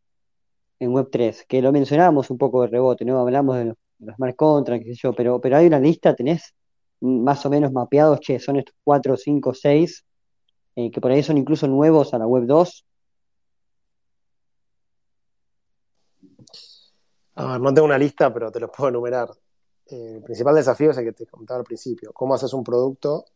en Web3, que lo mencionábamos un poco de rebote, ¿no? Hablamos de los, de los smart contracts, qué sé yo, pero, pero hay una lista, tenés más o menos mapeados, che, son estos 4, 5, 6, eh, que por ahí son incluso nuevos a la Web 2. A ver, no tengo una lista, pero te los puedo enumerar. Eh, el principal desafío es el que te comentaba al principio. ¿Cómo haces un producto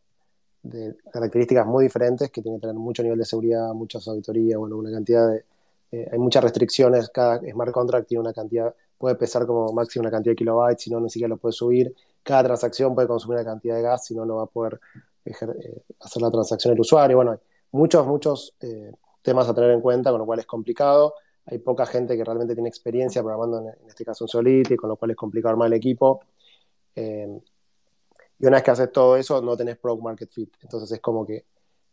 de características muy diferentes que tiene que tener mucho nivel de seguridad, muchas auditorías, bueno, una cantidad de... eh, hay muchas restricciones, cada smart contract tiene una cantidad, puede pesar como máximo una cantidad de kilobytes, si no, ni siquiera lo puede subir. Cada transacción puede consumir una cantidad de gas, si no, no va a poder eh, hacer la transacción el usuario. Bueno, hay muchos, muchos eh, temas a tener en cuenta, con lo cual es complicado. Hay poca gente que realmente tiene experiencia programando, en, este caso en Solidity, con lo cual es complicado armar el equipo. Y una vez que haces todo eso, no tenés product market fit. Entonces es como que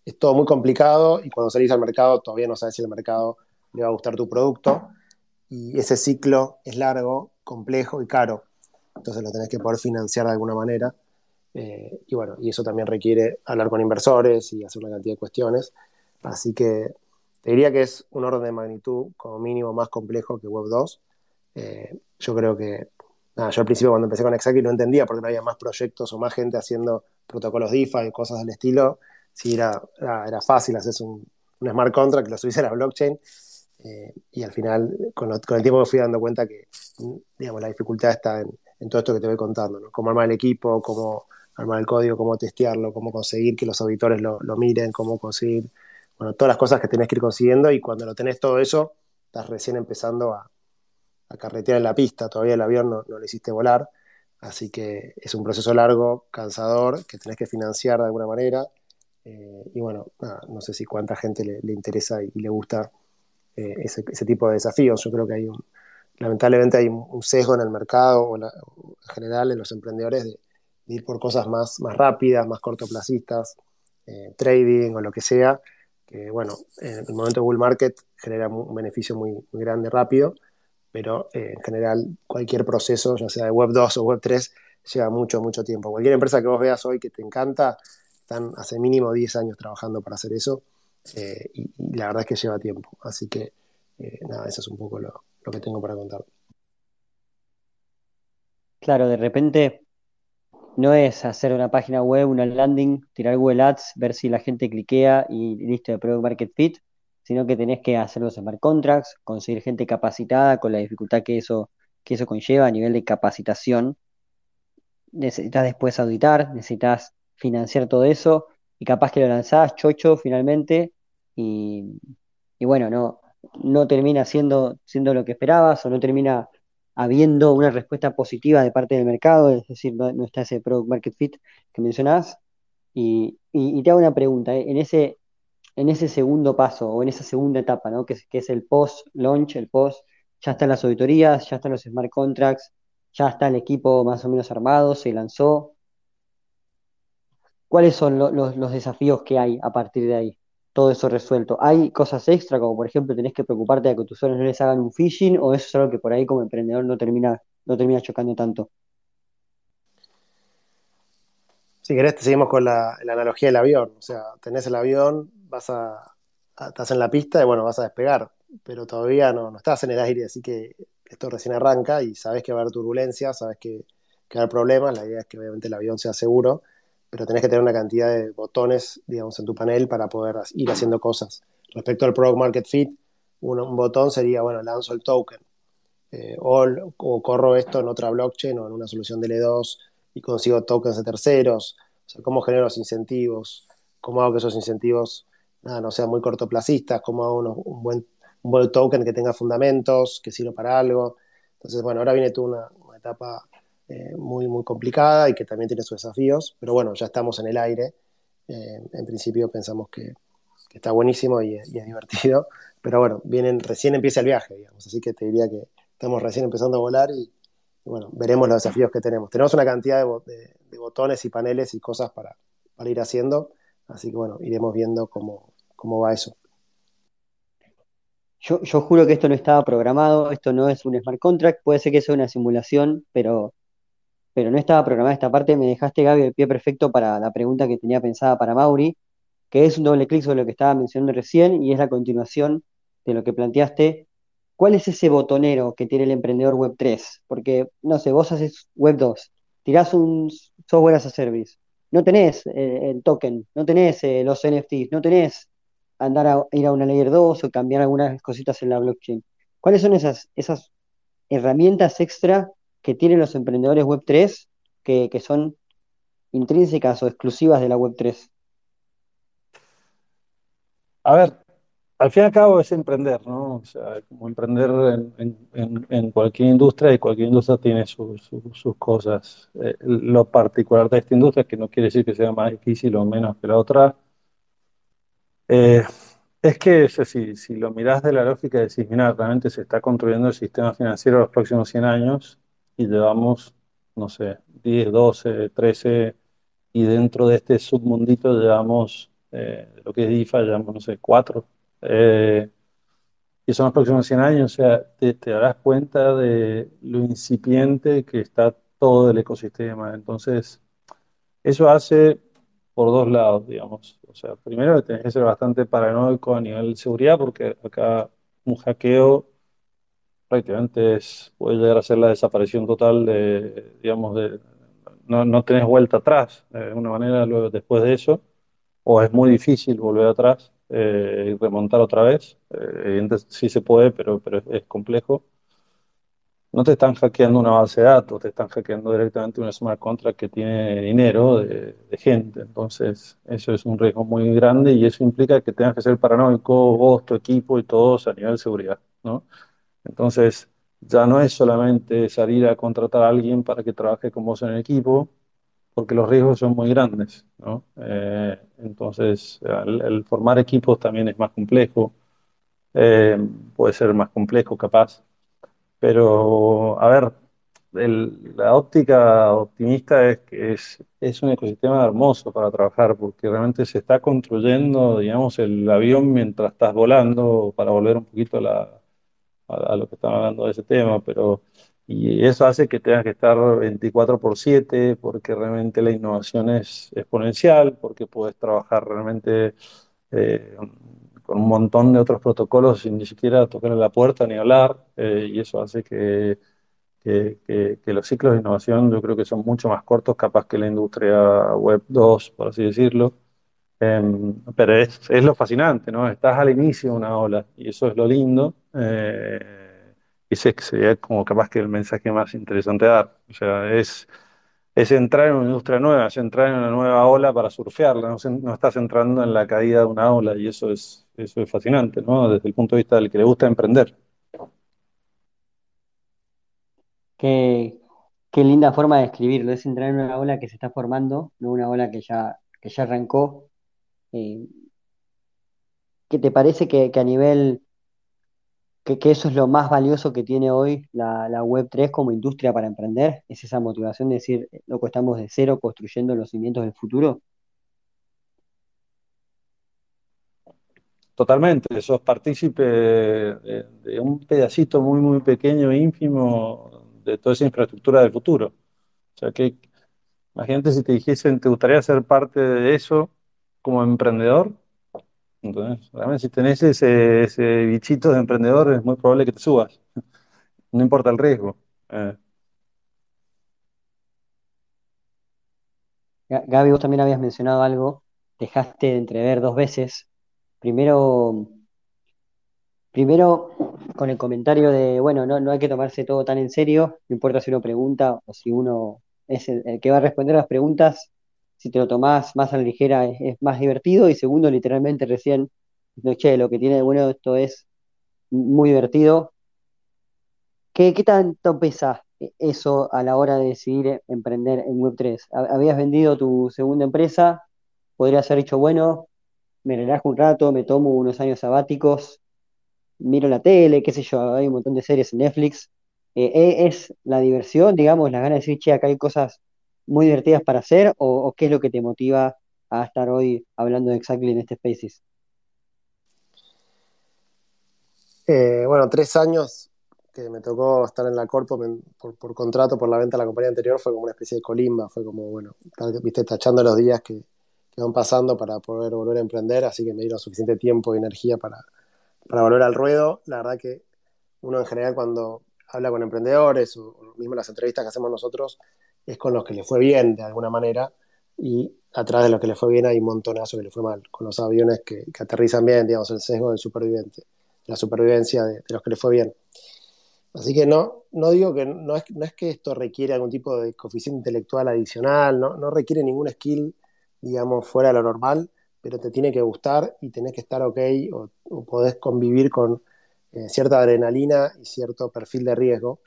es todo muy complicado y cuando salís al mercado todavía no sabes si el mercado le va a gustar tu producto. Y ese ciclo es largo, complejo y caro. Entonces lo tenés que poder financiar de alguna manera. Eh, y bueno, y eso también requiere hablar con inversores y hacer una cantidad de cuestiones. Así que te diría que es un orden de magnitud como mínimo más complejo que Web 2. Eh, yo creo que nada, yo al principio cuando empecé con Exactly no entendía porque no había más proyectos o más gente haciendo protocolos DeFi y cosas del estilo. Sí, era, era, fácil hacer un, un, smart contract lo subís a la blockchain eh, y al final con, el tiempo me fui dando cuenta que digamos, la dificultad está en, todo esto que te voy contando, cómo armar el equipo, cómo armar el código, cómo testearlo, cómo conseguir que los auditores lo, lo miren, cómo conseguir, bueno, todas las cosas que tenés que ir consiguiendo. Y cuando lo tenés todo eso, estás recién empezando a, a carretear en la pista, todavía el avión no, lo hiciste volar, así que es un proceso largo, cansador, que tenés que financiar de alguna manera, eh, y bueno, no sé si cuánta gente le, interesa y, le gusta eh, ese, tipo de desafíos, yo creo que hay un, lamentablemente hay un sesgo en el mercado o, en general en los emprendedores de, de, ir por cosas más, más rápidas, más cortoplacistas, eh, trading o lo que sea, que bueno, en el momento de bull market genera un beneficio muy, muy grande rápido, pero eh, en general cualquier proceso, ya sea de Web 2 o Web 3, lleva mucho, mucho tiempo. Cualquier empresa que vos veas hoy que te encanta, están hace mínimo 10 años trabajando para hacer eso eh, y, y, la verdad es que lleva tiempo. Así que eh, nada, eso es un poco lo, que tengo para contar. Claro, de repente no es hacer una página web, una landing, tirar Google Ads, ver si la gente cliquea y listo de Product Market Fit, sino que tenés que hacer los smart contracts, conseguir gente capacitada con la dificultad que eso, que eso conlleva a nivel de capacitación. Necesitas después auditar, necesitas financiar todo eso y capaz que lo lanzás chocho finalmente y, bueno, no, no termina siendo, siendo lo que esperabas o no termina habiendo una respuesta positiva de parte del mercado, es decir, no, no está ese product market fit que mencionás. Y, y, te hago una pregunta, ¿eh? en ese, en ese segundo paso o en esa segunda etapa, ¿no? que, es, que es el post-launch, el post, ya están las auditorías, ya están los smart contracts, ya está el equipo más o menos armado, se lanzó. ¿Cuáles son lo, los, los desafíos que hay a partir de ahí? Todo eso resuelto. ¿Hay cosas extra, como por ejemplo tenés que preocuparte de que tus usuarios no les hagan un phishing, o eso es algo que por ahí como emprendedor no termina, no termina chocando tanto? Si querés, te seguimos con la, analogía del avión. O sea, tenés el avión, vas a, estás en la pista y bueno, vas a despegar, pero todavía no, no estás en el aire, así que esto recién arranca y sabes que va a haber turbulencia, sabes que, que va a haber problemas. La idea es que obviamente el avión sea seguro pero tenés que tener una cantidad de botones, digamos, en tu panel para poder ir haciendo cosas. Respecto al Product Market Fit, un, botón sería, bueno, lanzo el token, eh, o, corro esto en otra blockchain o en una solución de L2 y consigo tokens de terceros, o sea, cómo genero los incentivos, cómo hago que esos incentivos no sean muy cortoplacistas, cómo hago un, buen, buen token que tenga fundamentos, que sirva para algo. Entonces, bueno, ahora viene tú una etapa eh, muy, muy complicada y que también tiene sus desafíos, pero bueno, ya estamos en el aire. Eh, en principio pensamos que, está buenísimo y, es divertido, pero bueno, vienen, recién empieza el viaje, digamos, así que te diría que estamos recién empezando a volar y, bueno, veremos los desafíos que tenemos. Tenemos una cantidad de, de, de botones y paneles y cosas para, para, ir haciendo, así que bueno, iremos viendo cómo, cómo va eso. Yo, yo juro que esto no estaba programado, esto no es un smart contract, puede ser que sea una simulación, pero, pero no estaba programada esta parte. Me dejaste, Gaby, el pie perfecto para la pregunta que tenía pensada para Mauri, que es un doble clic sobre lo que estaba mencionando recién y es la continuación de lo que planteaste. ¿Cuál es ese botonero que tiene el emprendedor Web 3? Porque, no sé, vos haces Web 2, tirás un software as a service, no tenés eh, el token, no tenés eh, los NFTs, no tenés andar a ir a una layer 2 o cambiar algunas cositas en la blockchain. ¿Cuáles son esas, esas herramientas extra que tienen los emprendedores Web 3 que, que son intrínsecas o exclusivas de la Web 3? A ver, al fin y al cabo es emprender, ¿no? O sea, como emprender en, en- cualquier industria y cualquier industria tiene su- su- sus cosas. Eh, lo particular de esta industria, que no quiere decir que sea más difícil o menos que la otra, eh, es que o sea, si, lo mirás de la lógica de decir, mira, realmente se está construyendo el sistema financiero los próximos 100 años y llevamos, no sé, 10, 12, 13 y dentro de este submundito llevamos eh, lo que es DeFi, llevamos, no sé, 4 y son los próximos 100 años, o sea, te, te darás cuenta de lo incipiente que está todo el ecosistema. Entonces, eso hace por dos lados, digamos. O sea, primero tenés que ser bastante paranoico a nivel de seguridad, porque acá un hackeo prácticamente es, puede llegar a ser la desaparición total de, digamos, de, no, no tenés vuelta atrás, eh, de alguna manera, luego, después de eso o es muy difícil volver atrás eh, y remontar otra vez. Eh, evidentemente sí se puede, pero, pero es, es complejo. No te están hackeando una base de datos, te están hackeando directamente una smart contract que tiene dinero de, de gente. Entonces, eso es un riesgo muy grande y eso implica que tengas que ser paranoico, vos, tu equipo y todos a nivel de seguridad, ¿no? Entonces, ya no es solamente salir a contratar a alguien para que trabaje con vos en el equipo, porque los riesgos son muy grandes, ¿no? Eh, entonces, el, formar equipos también es más complejo, eh, puede ser más complejo capaz, pero a ver, la óptica optimista es que es, es un ecosistema hermoso para trabajar, porque realmente se está construyendo, digamos, el avión mientras estás volando, para volver un poquito a la a, a lo que están hablando de ese tema, pero y eso hace que tengas que estar 24 por 7 porque realmente la innovación es exponencial, porque puedes trabajar realmente eh, con un montón de otros protocolos sin ni siquiera tocar en la puerta ni hablar, eh, y eso hace que, que, que- que los ciclos de innovación yo creo que son mucho más cortos, capaz que la industria web 2, por así decirlo. Em, pero es, es lo fascinante, ¿no? Estás al inicio de una ola y eso es lo lindo. Eh, sería como capaz que el mensaje más interesante dar. O sea, es, es entrar en una industria nueva, es entrar en una nueva ola para surfearla, no, no estás entrando en la caída de una ola y eso es, eso es fascinante, ¿no? Desde el punto de vista del que le gusta emprender. Qué, qué linda forma de escribirlo, es entrar en una ola que se está formando, no una ola que ya, que ya arrancó. Eh, ¿qué te parece que a nivel, que, eso es lo más valioso que tiene hoy la, la web tres como industria para emprender? ¿Es esa motivación de decir, eh, loco, estamos de cero construyendo los cimientos del futuro? Totalmente, sos partícipe de, de un pedacito muy, muy pequeño e ínfimo de toda esa infraestructura del futuro. O sea que Imagínate si te dijesen, ¿te gustaría ser parte de eso como emprendedor? Entonces, realmente si tenés ese, ese bichito de emprendedor, es muy probable que te subas, no importa el riesgo. Eh, Ga- Gaby, vos también habías mencionado algo, dejaste de entrever dos veces. Primero, primero con el comentario de, bueno, no, no hay que tomarse todo tan en serio, no importa si uno pregunta o si uno es el, el que va a responder las preguntas, si te lo tomás más a la ligera es, más divertido. Y segundo, literalmente recién, no, che, lo que tiene de bueno esto es muy divertido. ¿Qué, qué tanto pesa eso a la hora de decidir emprender en Web3? Ha- Habías vendido tu segunda empresa, podrías haber dicho, bueno, me relajo un rato, me tomo unos años sabáticos, miro la tele, qué sé yo, hay un montón de series en Netflix. Eh, ¿e- ¿es la diversión, digamos, las ganas de decir, che, acá hay cosas muy divertidas para hacer? ¿O, o qué es lo que te motiva a estar hoy hablando de Exactly en este Spaces? Eh, bueno, tres años que me tocó estar en la Corpo por, contrato, por la venta de la compañía anterior, fue como una especie de colimba, fue como, bueno, viste, tachando los días que, van pasando para poder volver a emprender, así que me dieron suficiente tiempo y energía para, para volver al ruedo. La verdad que uno en general cuando habla con emprendedores o, mismo las entrevistas que hacemos nosotros es con los que le fue bien de alguna manera y atrás de lo que le fue bien hay un montonazo que le fue mal, con los aviones que, aterrizan bien, digamos, el sesgo del superviviente, la supervivencia de, los que le fue bien. Así que no, no digo que no es, no es que esto requiere algún tipo de coeficiente intelectual adicional, no, no requiere ningún skill, digamos, fuera de lo normal, pero te tiene que gustar y tenés que estar ok o, o podés convivir con eh, cierta adrenalina y cierto perfil de riesgo.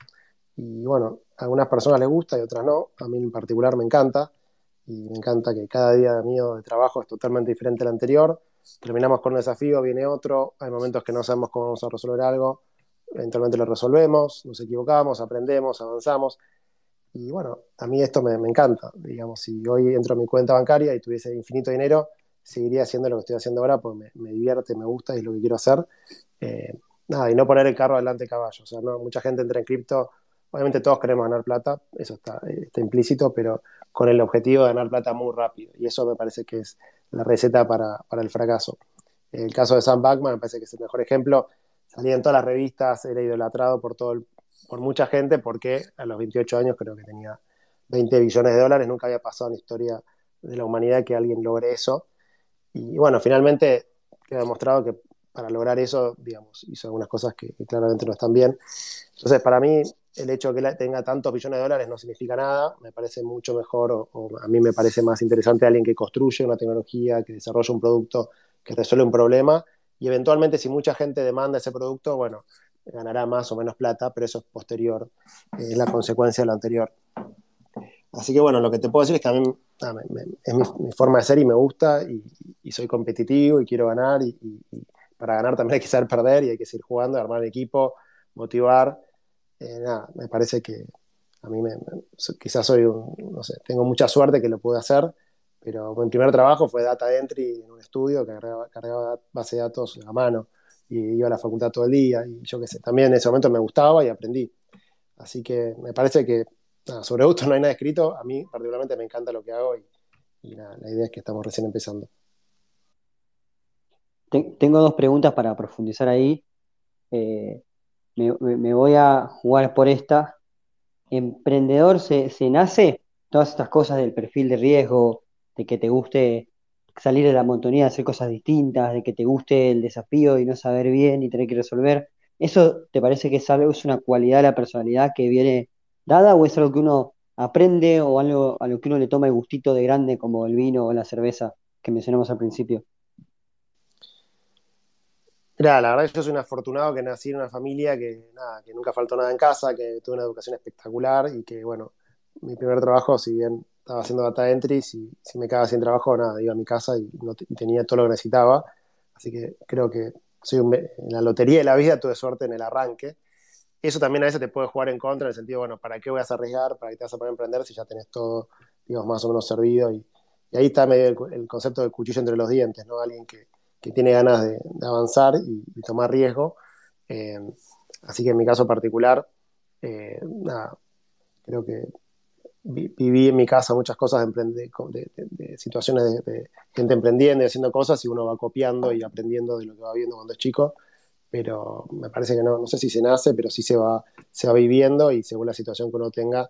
Y bueno, a algunas personas les gusta y otras no. A mí en particular me encanta. Y me encanta que cada día mío de trabajo es totalmente diferente al anterior. Terminamos con un desafío, viene otro. Hay momentos que no sabemos cómo vamos a resolver algo. Eventualmente lo resolvemos, nos equivocamos, aprendemos, avanzamos. Y bueno, a mí esto me, encanta. Digamos, si hoy entro a mi cuenta bancaria y tuviese infinito dinero, seguiría haciendo lo que estoy haciendo ahora porque me, me divierte, me gusta y es lo que quiero hacer. Eh, nada, y no poner el carro delante caballo. O sea, no, mucha gente entra en cripto, obviamente todos queremos ganar plata, eso está, está implícito, pero con el objetivo de ganar plata muy rápido. Y eso me parece que es la receta para, para el fracaso. El caso de Sam Backman me parece que es el mejor ejemplo. Salía en todas las revistas, era idolatrado por, todo por mucha gente, porque a los 28 años creo que tenía 20 billones de dólares, nunca había pasado en la historia de la humanidad que alguien logre eso. Y bueno, finalmente queda demostrado que para lograr eso, digamos, hizo algunas cosas que, claramente no están bien. Entonces, para mí, el hecho de que tenga tantos billones de dólares no significa nada, me parece mucho mejor, o, a mí me parece más interesante alguien que construye una tecnología, que desarrolla un producto que resuelve un problema, y eventualmente si mucha gente demanda ese producto, bueno, ganará más o menos plata, pero eso es posterior, es la consecuencia de lo anterior. Así que bueno, lo que te puedo decir es que a mí es mi, forma de ser y me gusta, y, soy competitivo y quiero ganar, y para ganar también hay que saber perder y hay que seguir jugando, armar equipo, motivar. Eh, me parece que a mí me, quizás soy un, no sé, tengo mucha suerte que lo pude hacer, pero mi primer trabajo fue data entry en un estudio que cargaba, base de datos a mano y iba a la facultad todo el día y yo qué sé, también en ese momento me gustaba y aprendí. Así que me parece que sobre gusto no hay nada escrito, a mí particularmente me encanta lo que hago y, la idea es que estamos recién empezando tengo dos preguntas para profundizar ahí. Eh, me, voy a jugar por esta. ¿Emprendedor se, nace? Todas estas cosas del perfil de riesgo, de que te guste salir de la montonía, hacer cosas distintas, de que te guste el desafío y no saber bien y tener que resolver. ¿Eso te parece que es algo, es una cualidad de la personalidad que viene dada o es algo que uno aprende o algo a lo que uno le toma el gustito de grande como el vino o la cerveza que mencionamos al principio? Mira, la verdad yo soy un afortunado que nací en una familia que, nada, que nunca faltó nada en casa, que tuve una educación espectacular y que, bueno, mi primer trabajo, si bien estaba haciendo data entry, si, si me quedaba sin trabajo, nada, iba a mi casa y, no tenía todo lo que necesitaba. Así que creo que soy en la lotería de la vida tuve suerte en el arranque. Eso también a veces te puede jugar en contra, en el sentido, bueno, ¿para qué voy a arriesgar? ¿Para qué te vas a poner a emprender si ya tenés todo, digamos, más o menos servido? Y, ahí está medio el, el, concepto del cuchillo entre los dientes, ¿no? Alguien que, que tiene ganas de, avanzar y, tomar riesgo. Eh, así que en mi caso particular, eh, creo que viví en mi casa muchas cosas de, situaciones de, gente emprendiendo y haciendo cosas y uno va copiando y aprendiendo de lo que va viendo cuando es chico, pero me parece que no, no sé si se nace, pero sí se va, se va viviendo y según la situación que uno tenga,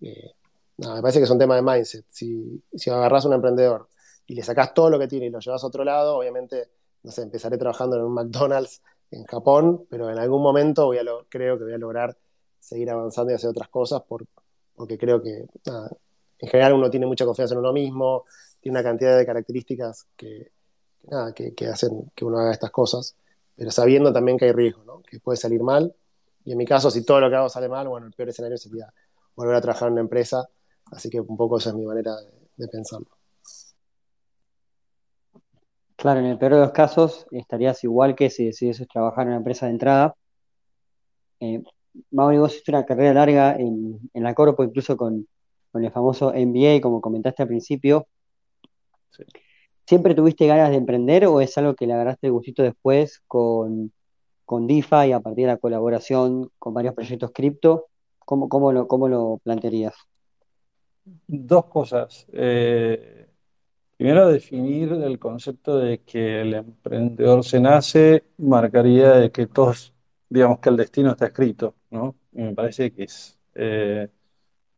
eh, me parece que es un tema de mindset. Si, si agarras un emprendedor y le sacás todo lo que tiene y lo llevas a otro lado, obviamente, no sé, empezaré trabajando en un McDonald's en Japón, pero en algún momento voy a lo, creo que voy a lograr seguir avanzando y hacer otras cosas porque creo que en general uno tiene mucha confianza en uno mismo, tiene una cantidad de características que, que, hacen que uno haga estas cosas, pero sabiendo también que hay riesgo, ¿no? que puede salir mal. Y en mi caso, si todo lo que hago sale mal, bueno, el peor escenario sería volver a trabajar en una empresa. Así que un poco esa es mi manera de pensarlo. Claro, en el peor de los casos estarías igual que si decidieses trabajar en una empresa de entrada. Eh, Mauri, vos hiciste una carrera larga en, la Corpo, incluso con, el famoso MBA, como comentaste al principio. ¿Siempre tuviste ganas de emprender o es algo que le agarraste el gustito después con, con DeFi a partir de la colaboración con varios proyectos cripto? ¿Cómo, cómo lo, cómo lo plantearías? Dos cosas. Eh, primero, definir el concepto de que el emprendedor se nace, marcaría de que todos, digamos que el destino está escrito, ¿no? Y me parece que es, eh,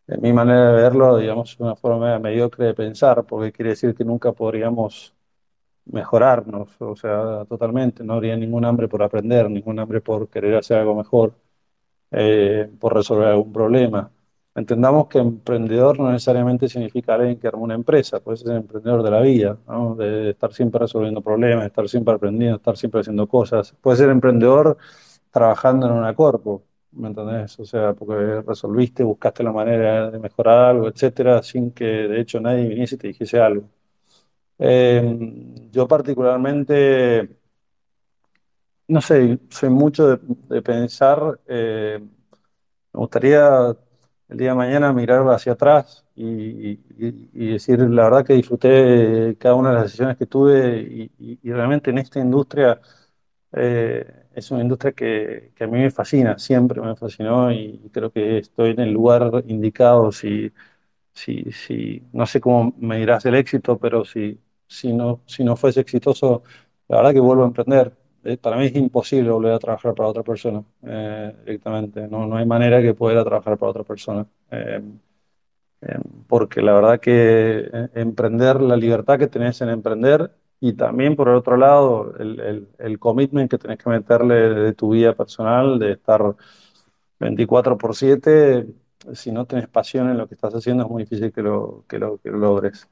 en mi manera de verlo, digamos, una forma mediocre de pensar, porque quiere decir que nunca podríamos mejorarnos, o sea, totalmente, no habría ningún hambre por aprender, ningún hambre por querer hacer algo mejor, eh, por resolver algún problema. Entendamos que emprendedor no necesariamente significa alguien que arma una empresa, puede ser emprendedor de la vida, ¿no? de estar siempre resolviendo problemas, estar siempre aprendiendo, estar siempre haciendo cosas. Puede ser emprendedor trabajando en una corpo, ¿me entendés? O sea, porque resolviste, buscaste la manera de mejorar algo, etcétera, sin que de hecho nadie viniese y te dijese algo. Eh, yo particularmente, no sé, soy mucho de, de pensar, eh, me gustaría el día de mañana mirar hacia atrás y, decir, la verdad que disfruté cada una de las decisiones que tuve y realmente en esta industria eh, es una industria que, que a mí me fascina, siempre me fascinó y creo que estoy en el lugar indicado. Si, si, si, no sé cómo me dirás el éxito, pero si, si no, si no fuese exitoso, la verdad que vuelvo a emprender. Eh, para mí es imposible volver a trabajar para otra persona eh, directamente. No, no hay manera que pueda trabajar para otra persona. Eh, porque la verdad que emprender, la libertad que tenés en emprender y también por el otro lado el, el, el commitment que tenés que meterle de tu vida personal, de estar 24 por 7, si no tenés pasión en lo que estás haciendo es muy difícil que lo, que lo, que lo logres.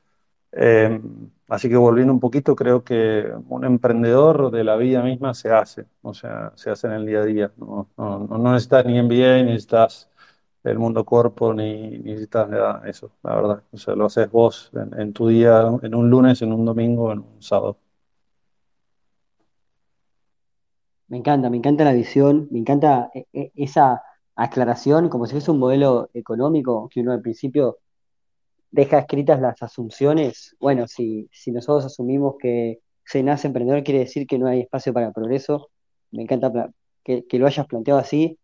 Eh, así que volviendo un poquito, creo que un emprendedor de la vida misma se hace, o sea, se hace en el día a día. No, necesitas ni MBA, ni necesitas el mundo corpo, ni, necesitas nada, eso, la verdad. O sea, lo haces vos en, en tu día, en un lunes, en un domingo, en un sábado. Me encanta, me encanta la visión, me encanta eh, eh, esa aclaración, como si fuese un modelo económico, que uno al principio deja escritas las asunciones. Bueno, si, si nosotros asumimos que se nace emprendedor, quiere decir que no hay espacio para progreso. Me encanta que, que lo hayas planteado así.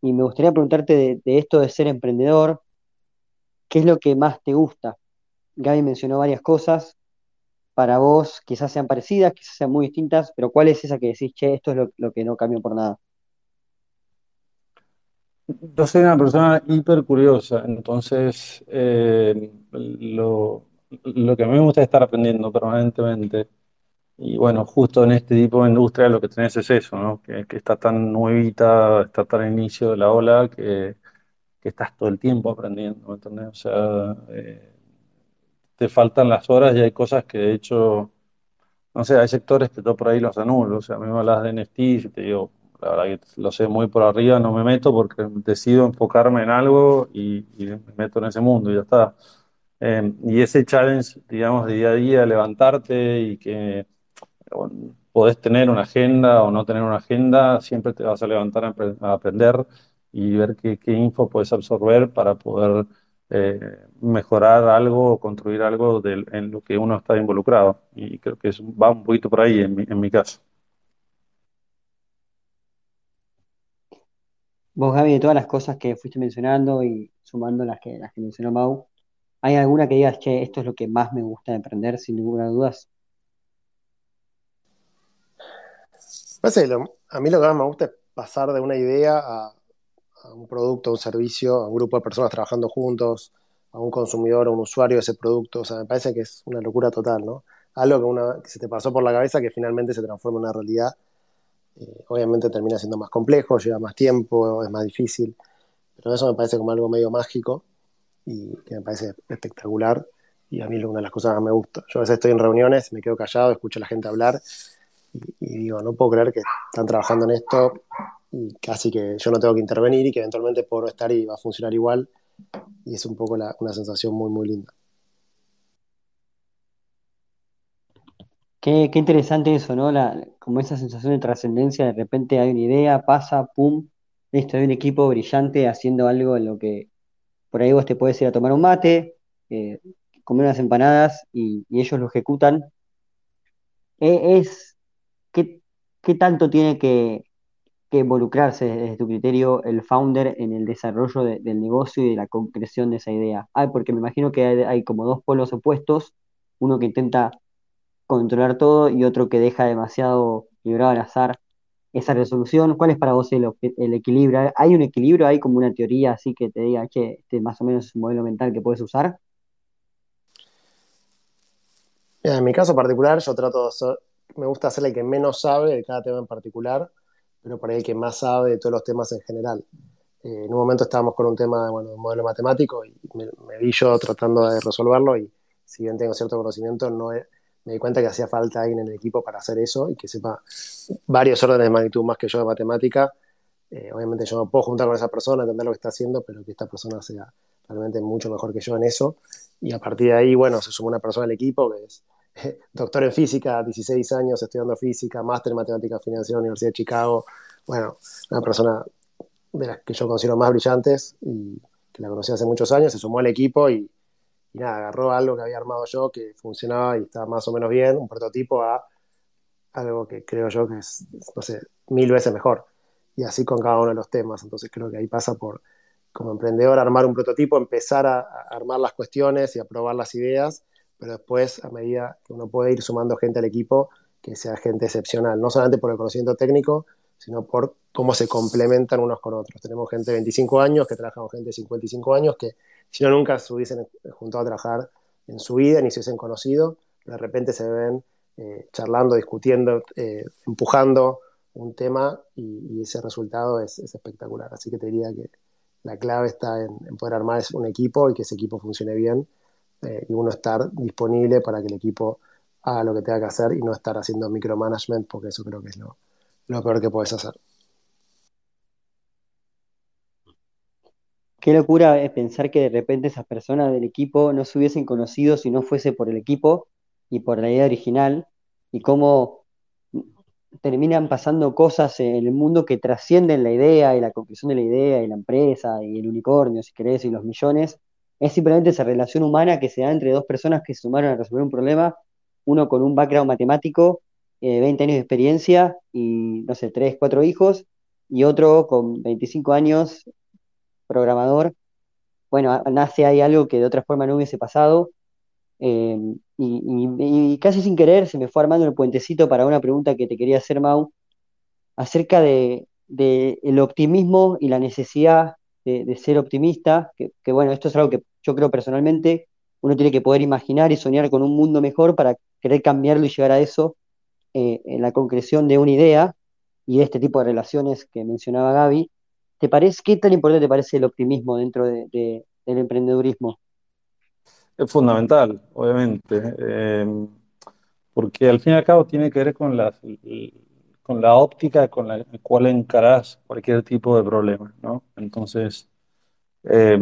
Y me gustaría preguntarte de, de esto de ser emprendedor, ¿qué es lo que más te gusta? Gaby mencionó varias cosas, para vos quizás sean parecidas, quizás sean muy distintas, pero ¿cuál es esa que decís, che, esto es lo, lo que no cambio por nada? Yo soy una persona hiper curiosa, entonces eh, lo, lo que a mí me gusta es estar aprendiendo permanentemente. Y bueno, justo en este tipo de industria lo que tenés es eso, ¿no? Que, está tan nuevita, está tan inicio de la ola que, que estás todo el tiempo aprendiendo, ¿me entendés? O sea, eh, te faltan las horas y hay cosas que de hecho, no sé, hay sectores que yo por ahí los anulo. O sea, a mí me hablas de NFTs y te digo, la verdad que lo sé muy por arriba, no me meto porque decido enfocarme en algo y, y me meto en ese mundo y ya está. Eh, y ese challenge, digamos, de día a día, levantarte y que o podés tener una agenda o no tener una agenda, siempre te vas a levantar a, a aprender y ver qué, qué info puedes absorber para poder eh, mejorar algo o construir algo del- en lo que uno está involucrado. Y creo que va un poquito por ahí en mi, en mi caso. Vos, Gaby, de todas las cosas que fuiste mencionando y sumando las que, las que mencionó Mau, ¿hay alguna que digas, che, esto es lo que más me gusta de emprender, sin ninguna duda? A mí lo que más me gusta es pasar de una idea a, a un producto, a un servicio, a un grupo de personas trabajando juntos, a un consumidor, a un usuario de ese producto. O sea, me parece que es una locura total, ¿no? Algo que, una, que se te pasó por la cabeza que finalmente se transforma en una realidad. Eh, obviamente termina siendo más complejo, lleva más tiempo, es más difícil, pero eso me parece como algo medio mágico y que me parece espectacular y a mí es una de las cosas que me gusta. Yo a veces estoy en reuniones, me quedo callado, escucho a la gente hablar y, digo, no puedo creer que están trabajando en esto y casi que yo no tengo que intervenir y que eventualmente puedo estar y va a funcionar igual y es un poco la- una sensación muy, muy linda. Qué, interesante eso, ¿no? Como esa sensación de trascendencia, de repente hay una idea, pasa, pum, listo, hay un equipo brillante haciendo algo en lo que por ahí vos te puedes ir a tomar un mate, eh, comer unas empanadas y, ellos lo ejecutan. Eh, es, ¿qué, tanto tiene que, involucrarse desde tu criterio el founder en el desarrollo de- del negocio y de la concreción de esa idea? Ah, porque me imagino que hay, hay como dos polos opuestos, uno que intenta controlar todo y otro que deja demasiado librado al azar esa resolución. ¿Cuál es para vos el, el equilibrio? ¿Hay un equilibrio? ¿Hay como una teoría así que te diga, que este más o menos es un modelo mental que puedes usar? En mi caso particular, yo trato de me gusta ser el que menos sabe de cada tema en particular, pero por ahí el que más sabe de todos los temas en general. Eh, en un momento estábamos con un tema, bueno, un modelo matemático y me, me vi yo tratando de resolverlo y si bien tengo cierto conocimiento, no he- me di cuenta que hacía falta alguien en el equipo para hacer eso y que sepa varios órdenes de magnitud más que yo de matemática. Eh, obviamente yo no puedo juntar con esa persona, entender lo que está haciendo, pero que esta persona sea realmente mucho mejor que yo en eso. Y a partir de ahí, bueno, se sumó una persona al equipo que es doctor en física, 16 años estudiando física, máster en matemáticas financieras en la Universidad de Chicago. Bueno, una persona de las que yo considero más brillantes y que la conocí hace muchos años, se sumó al equipo y, agarró algo que había armado yo que funcionaba y estaba más o menos bien, un prototipo a algo que creo yo que es, no sé, mil veces mejor. Y así con cada uno de los temas. Entonces creo que ahí pasa por, como emprendedor, armar un prototipo, empezar a, a armar las cuestiones y a probar las ideas, pero después, a medida que uno puede ir sumando gente al equipo, que sea gente excepcional, no solamente por el conocimiento técnico, sino por cómo se complementan unos con otros. Tenemos gente de 25 años que trabaja con gente de 55 años que si no nunca se hubiesen juntado a trabajar en su vida ni se hubiesen conocido, de repente se ven eh, charlando, discutiendo, eh, empujando un tema y, ese resultado es, es, espectacular. Así que te diría que la clave está en, poder armar un equipo y que ese equipo funcione bien eh, y uno estar disponible para que el equipo haga lo que tenga que hacer y no estar haciendo micromanagement porque eso creo que es lo peor que puedes hacer. Qué locura es pensar que de repente esas personas del equipo no se hubiesen conocido si no fuese por el equipo y por la idea original y cómo terminan pasando cosas en el mundo que trascienden la idea y la conclusión de la idea y la empresa y el unicornio, si querés, y los millones. Es simplemente esa relación humana que se da entre dos personas que se sumaron a resolver un problema, uno con un background matemático, eh, 20 años de experiencia y, no sé, 3, 4 hijos, y otro con 25 años, programador. Bueno, nace ahí algo que de otra forma no hubiese pasado. Eh, y, casi sin querer se me fue armando el puentecito para una pregunta que te quería hacer, Mau, acerca de, el optimismo y la necesidad de, ser optimista, que, que, bueno, esto es algo que yo creo personalmente, uno tiene que poder imaginar y soñar con un mundo mejor para querer cambiarlo y llegar a eso eh, en la concreción de una idea y de este tipo de relaciones que mencionaba Gaby. ¿Te parece, qué tan importante te parece el optimismo dentro de, de, del emprendedurismo? Es fundamental, obviamente, eh, porque al fin y al cabo tiene que ver con la, óptica con la cual encarás cualquier tipo de problema, ¿no? Entonces, eh,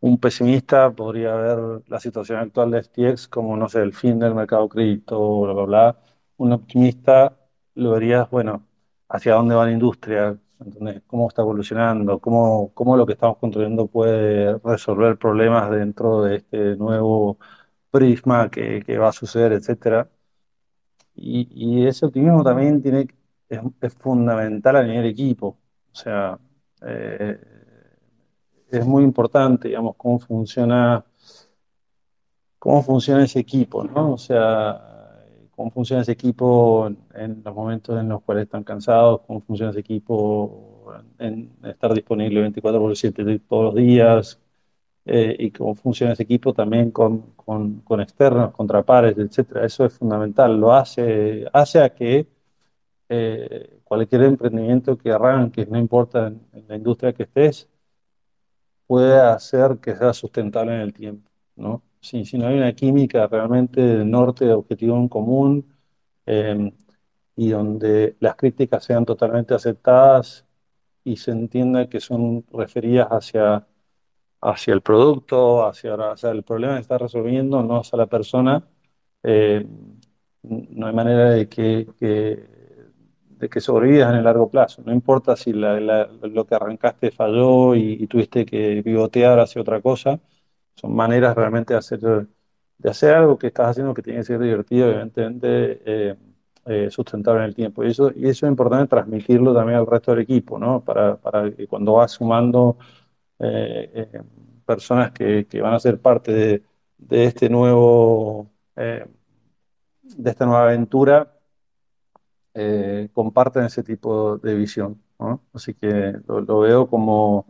un pesimista podría ver la situación actual de FTX como, no sé, el fin del mercado cripto, bla, bla, bla. Un optimista lo verías, bueno, hacia dónde va la industria, cómo está evolucionando, cómo, cómo lo que estamos construyendo puede resolver problemas dentro de este nuevo prisma que, va a suceder, etcétera. Y, ese optimismo también tiene, es, es, fundamental a nivel equipo. O sea, eh, es muy importante, digamos, cómo funciona, cómo funciona ese equipo, ¿no? O sea, cómo funciona ese equipo en, los momentos en los cuales están cansados, cómo funciona ese equipo en, estar disponible 24 por 7 todos los días, eh, y cómo funciona ese equipo también con, con, con externos, contrapares, etcétera. Eso es fundamental. Lo hace, hace a que eh, cualquier emprendimiento que arranques, no importa en, la industria que estés, pueda hacer que sea sustentable en el tiempo. ¿no? Si, si no hay una química realmente de norte, de objetivo en común, eh, y donde las críticas sean totalmente aceptadas y se entienda que son referidas hacia hacia el producto, hacia, el problema que está resolviendo, no hacia la persona, eh, no hay manera de que, que, de que sobrevivas en el largo plazo. No importa si la, lo que arrancaste falló y, y, tuviste que pivotear hacia otra cosa, son maneras realmente de hacer, de hacer algo que estás haciendo que tiene que ser divertido, evidentemente, eh, eh, sustentable en el tiempo. Y eso, y eso es importante transmitirlo también al resto del equipo, ¿no? Para, para que cuando vas sumando eh, eh, personas que, que, van a ser parte de, de este nuevo, de esta nueva aventura, comparten ese tipo de visión, ¿no? Así que lo, lo veo como,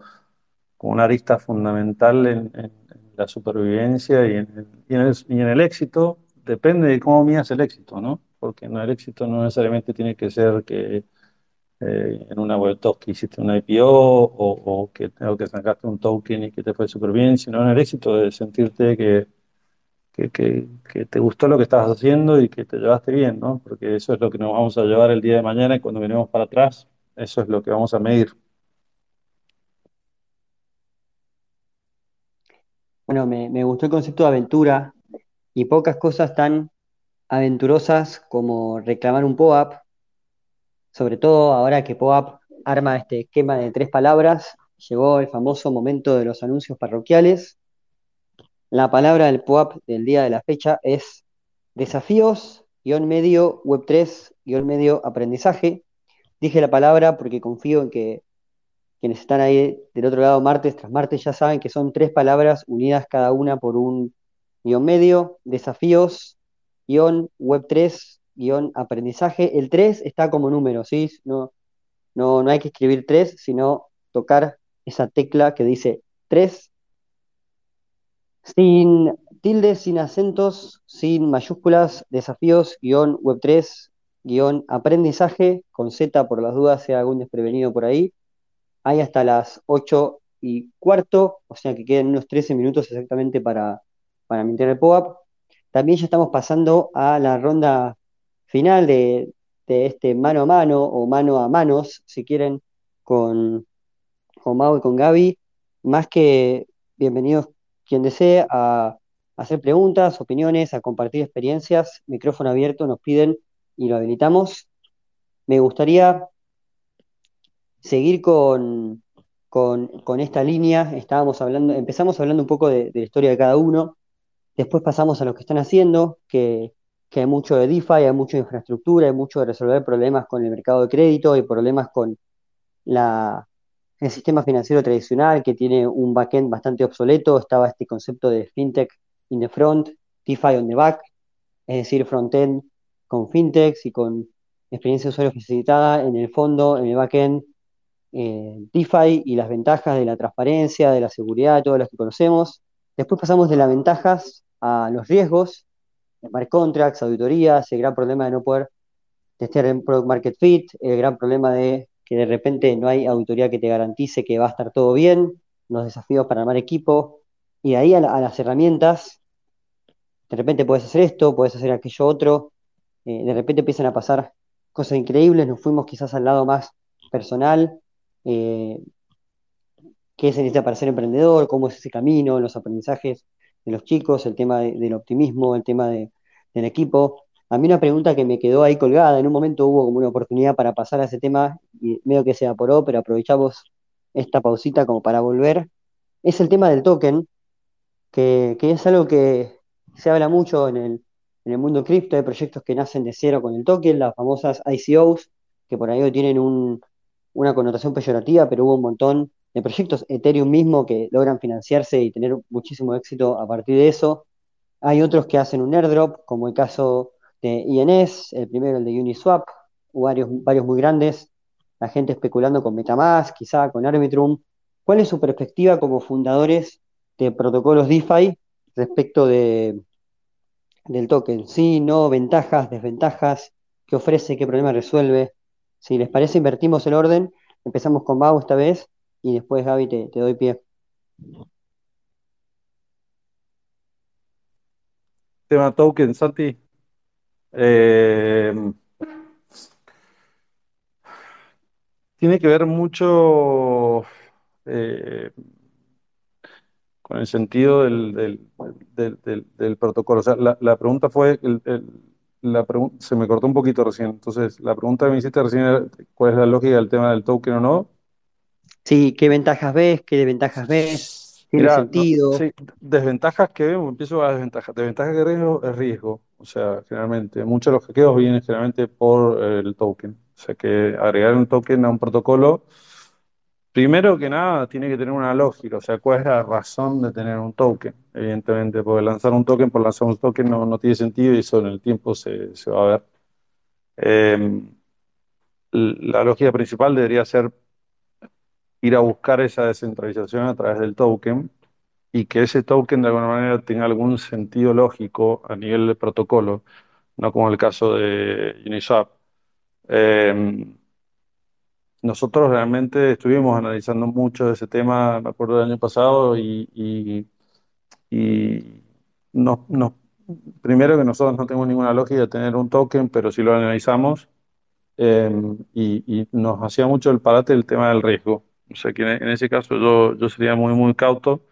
como, una arista fundamental en, en, en la supervivencia y en, el, y, en el éxito depende de cómo miras el éxito, ¿no? Porque no, el éxito no necesariamente tiene que ser que eh, en una web hiciste una IPO o, o, que, o que sacaste un token y que te fue súper bien, sino en el éxito de sentirte que, que, te gustó lo que estabas haciendo y que te llevaste bien, ¿no? Porque eso es lo que nos vamos a llevar el día de mañana y cuando venimos para atrás, eso es lo que vamos a medir. Bueno, me, gustó el concepto de aventura y pocas cosas tan aventurosas como reclamar un POAP, sobre todo ahora que POAP arma este esquema de tres palabras, llegó el famoso momento de los anuncios parroquiales. La palabra del POAP del día de la fecha es desafíos, guion medio, web 3, guion medio, aprendizaje. Dije la palabra porque confío en que quienes están ahí del otro lado martes tras martes ya saben que son tres palabras unidas cada una por un guion medio, desafíos, guion web 3, guion aprendizaje. El 3 está como número, ¿sí? No, no, no hay que escribir 3, sino tocar esa tecla que dice 3, sin tildes, sin acentos, sin mayúsculas, desafíos, guion web 3, guion aprendizaje, con Z por las dudas, sea algún desprevenido por ahí. Hay hasta las 8 y cuarto, o sea que quedan unos 13 minutos exactamente para, para mintear el POAP. También ya estamos pasando a la ronda final de, de, este mano a mano o mano a manos, si quieren, con, con Mau y con Gaby. Más que bienvenidos quien desee a hacer preguntas, opiniones, a compartir experiencias. Micrófono abierto, nos piden y lo habilitamos. Me gustaría seguir con, con, esta línea. Estábamos hablando, empezamos hablando un poco de, la historia de cada uno. Después pasamos a lo que están haciendo, que, que, hay mucho de DeFi, hay mucho de infraestructura, hay mucho de resolver problemas con el mercado de crédito, hay problemas con la, el sistema financiero tradicional que tiene un backend bastante obsoleto. Estaba este concepto de fintech in the front, DeFi on the back, es decir, frontend con fintechs y con experiencia de usuario facilitada en el fondo, en el backend, eh, DeFi y las ventajas de la transparencia, de la seguridad, todas las que conocemos. Después pasamos de las ventajas a los riesgos, smart contracts, auditorías, el gran problema de no poder testear en product market fit, el gran problema de que de repente no hay auditoría que te garantice que va a estar todo bien, los desafíos para armar equipo, y ahí a, la, a las herramientas, de repente puedes hacer esto, puedes hacer aquello otro, eh, de repente empiezan a pasar cosas increíbles, nos fuimos quizás al lado más personal, eh, qué se necesita para ser emprendedor, cómo es ese camino, los aprendizajes de los chicos, el tema de, del optimismo, el tema de, del equipo. A mí una pregunta que me quedó ahí colgada, en un momento hubo como una oportunidad para pasar a ese tema y medio que se evaporó, pero aprovechamos esta pausita como para volver, es el tema del token, que, es algo que se habla mucho en el, en el mundo cripto, hay proyectos que nacen de cero con el token, las famosas ICOs, que por ahí tienen un, una connotación peyorativa, pero hubo un montón de proyectos Ethereum mismo que logran financiarse y tener muchísimo éxito a partir de eso. Hay otros que hacen un airdrop, como el caso de INS, el primero el de Uniswap, varios, varios muy grandes, la gente especulando con Metamask, quizá con Arbitrum. ¿Cuál es su perspectiva como fundadores de protocolos DeFi respecto de, del token? Sí, no, ventajas, desventajas, qué ofrece, qué problema resuelve. Si les parece, invertimos el orden. Empezamos con Mau esta vez y después, Gaby, te, doy pie. Tema token, Santi. Eh, tiene que ver mucho eh, con el sentido del, protocolo. O sea, la, la pregunta fue, el, la se me cortó un poquito recién. Entonces, la pregunta que me hiciste recién era cuál es la lógica del tema del token o no. Sí, ¿qué ventajas ves? ¿Qué desventajas ves? ¿Tiene sentido? sí, desventajas que vemos, empiezo con las desventajas. Desventajas que riesgo es riesgo, o sea, generalmente. Muchos de los hackeos vienen generalmente por el token. O sea, que agregar un token a un protocolo, primero que nada, tiene que tener una lógica. O sea, ¿cuál es la razón de tener un token? Evidentemente, porque lanzar un token por lanzar un token no, no tiene sentido y eso en el tiempo se, se va a ver. Eh, la lógica principal debería ser ir a buscar esa descentralización a través del token y que ese token de alguna manera tenga algún sentido lógico a nivel de protocolo, no como el caso de Uniswap. Eh, nosotros realmente estuvimos analizando mucho ese tema, me acuerdo del año pasado, y, y, y no, no, primero que nosotros no tenemos ninguna lógica de tener un token, pero si lo analizamos eh, y, y, nos hacía mucho el parate el tema del riesgo. O sea que en, ese caso yo, yo sería muy, muy cauto.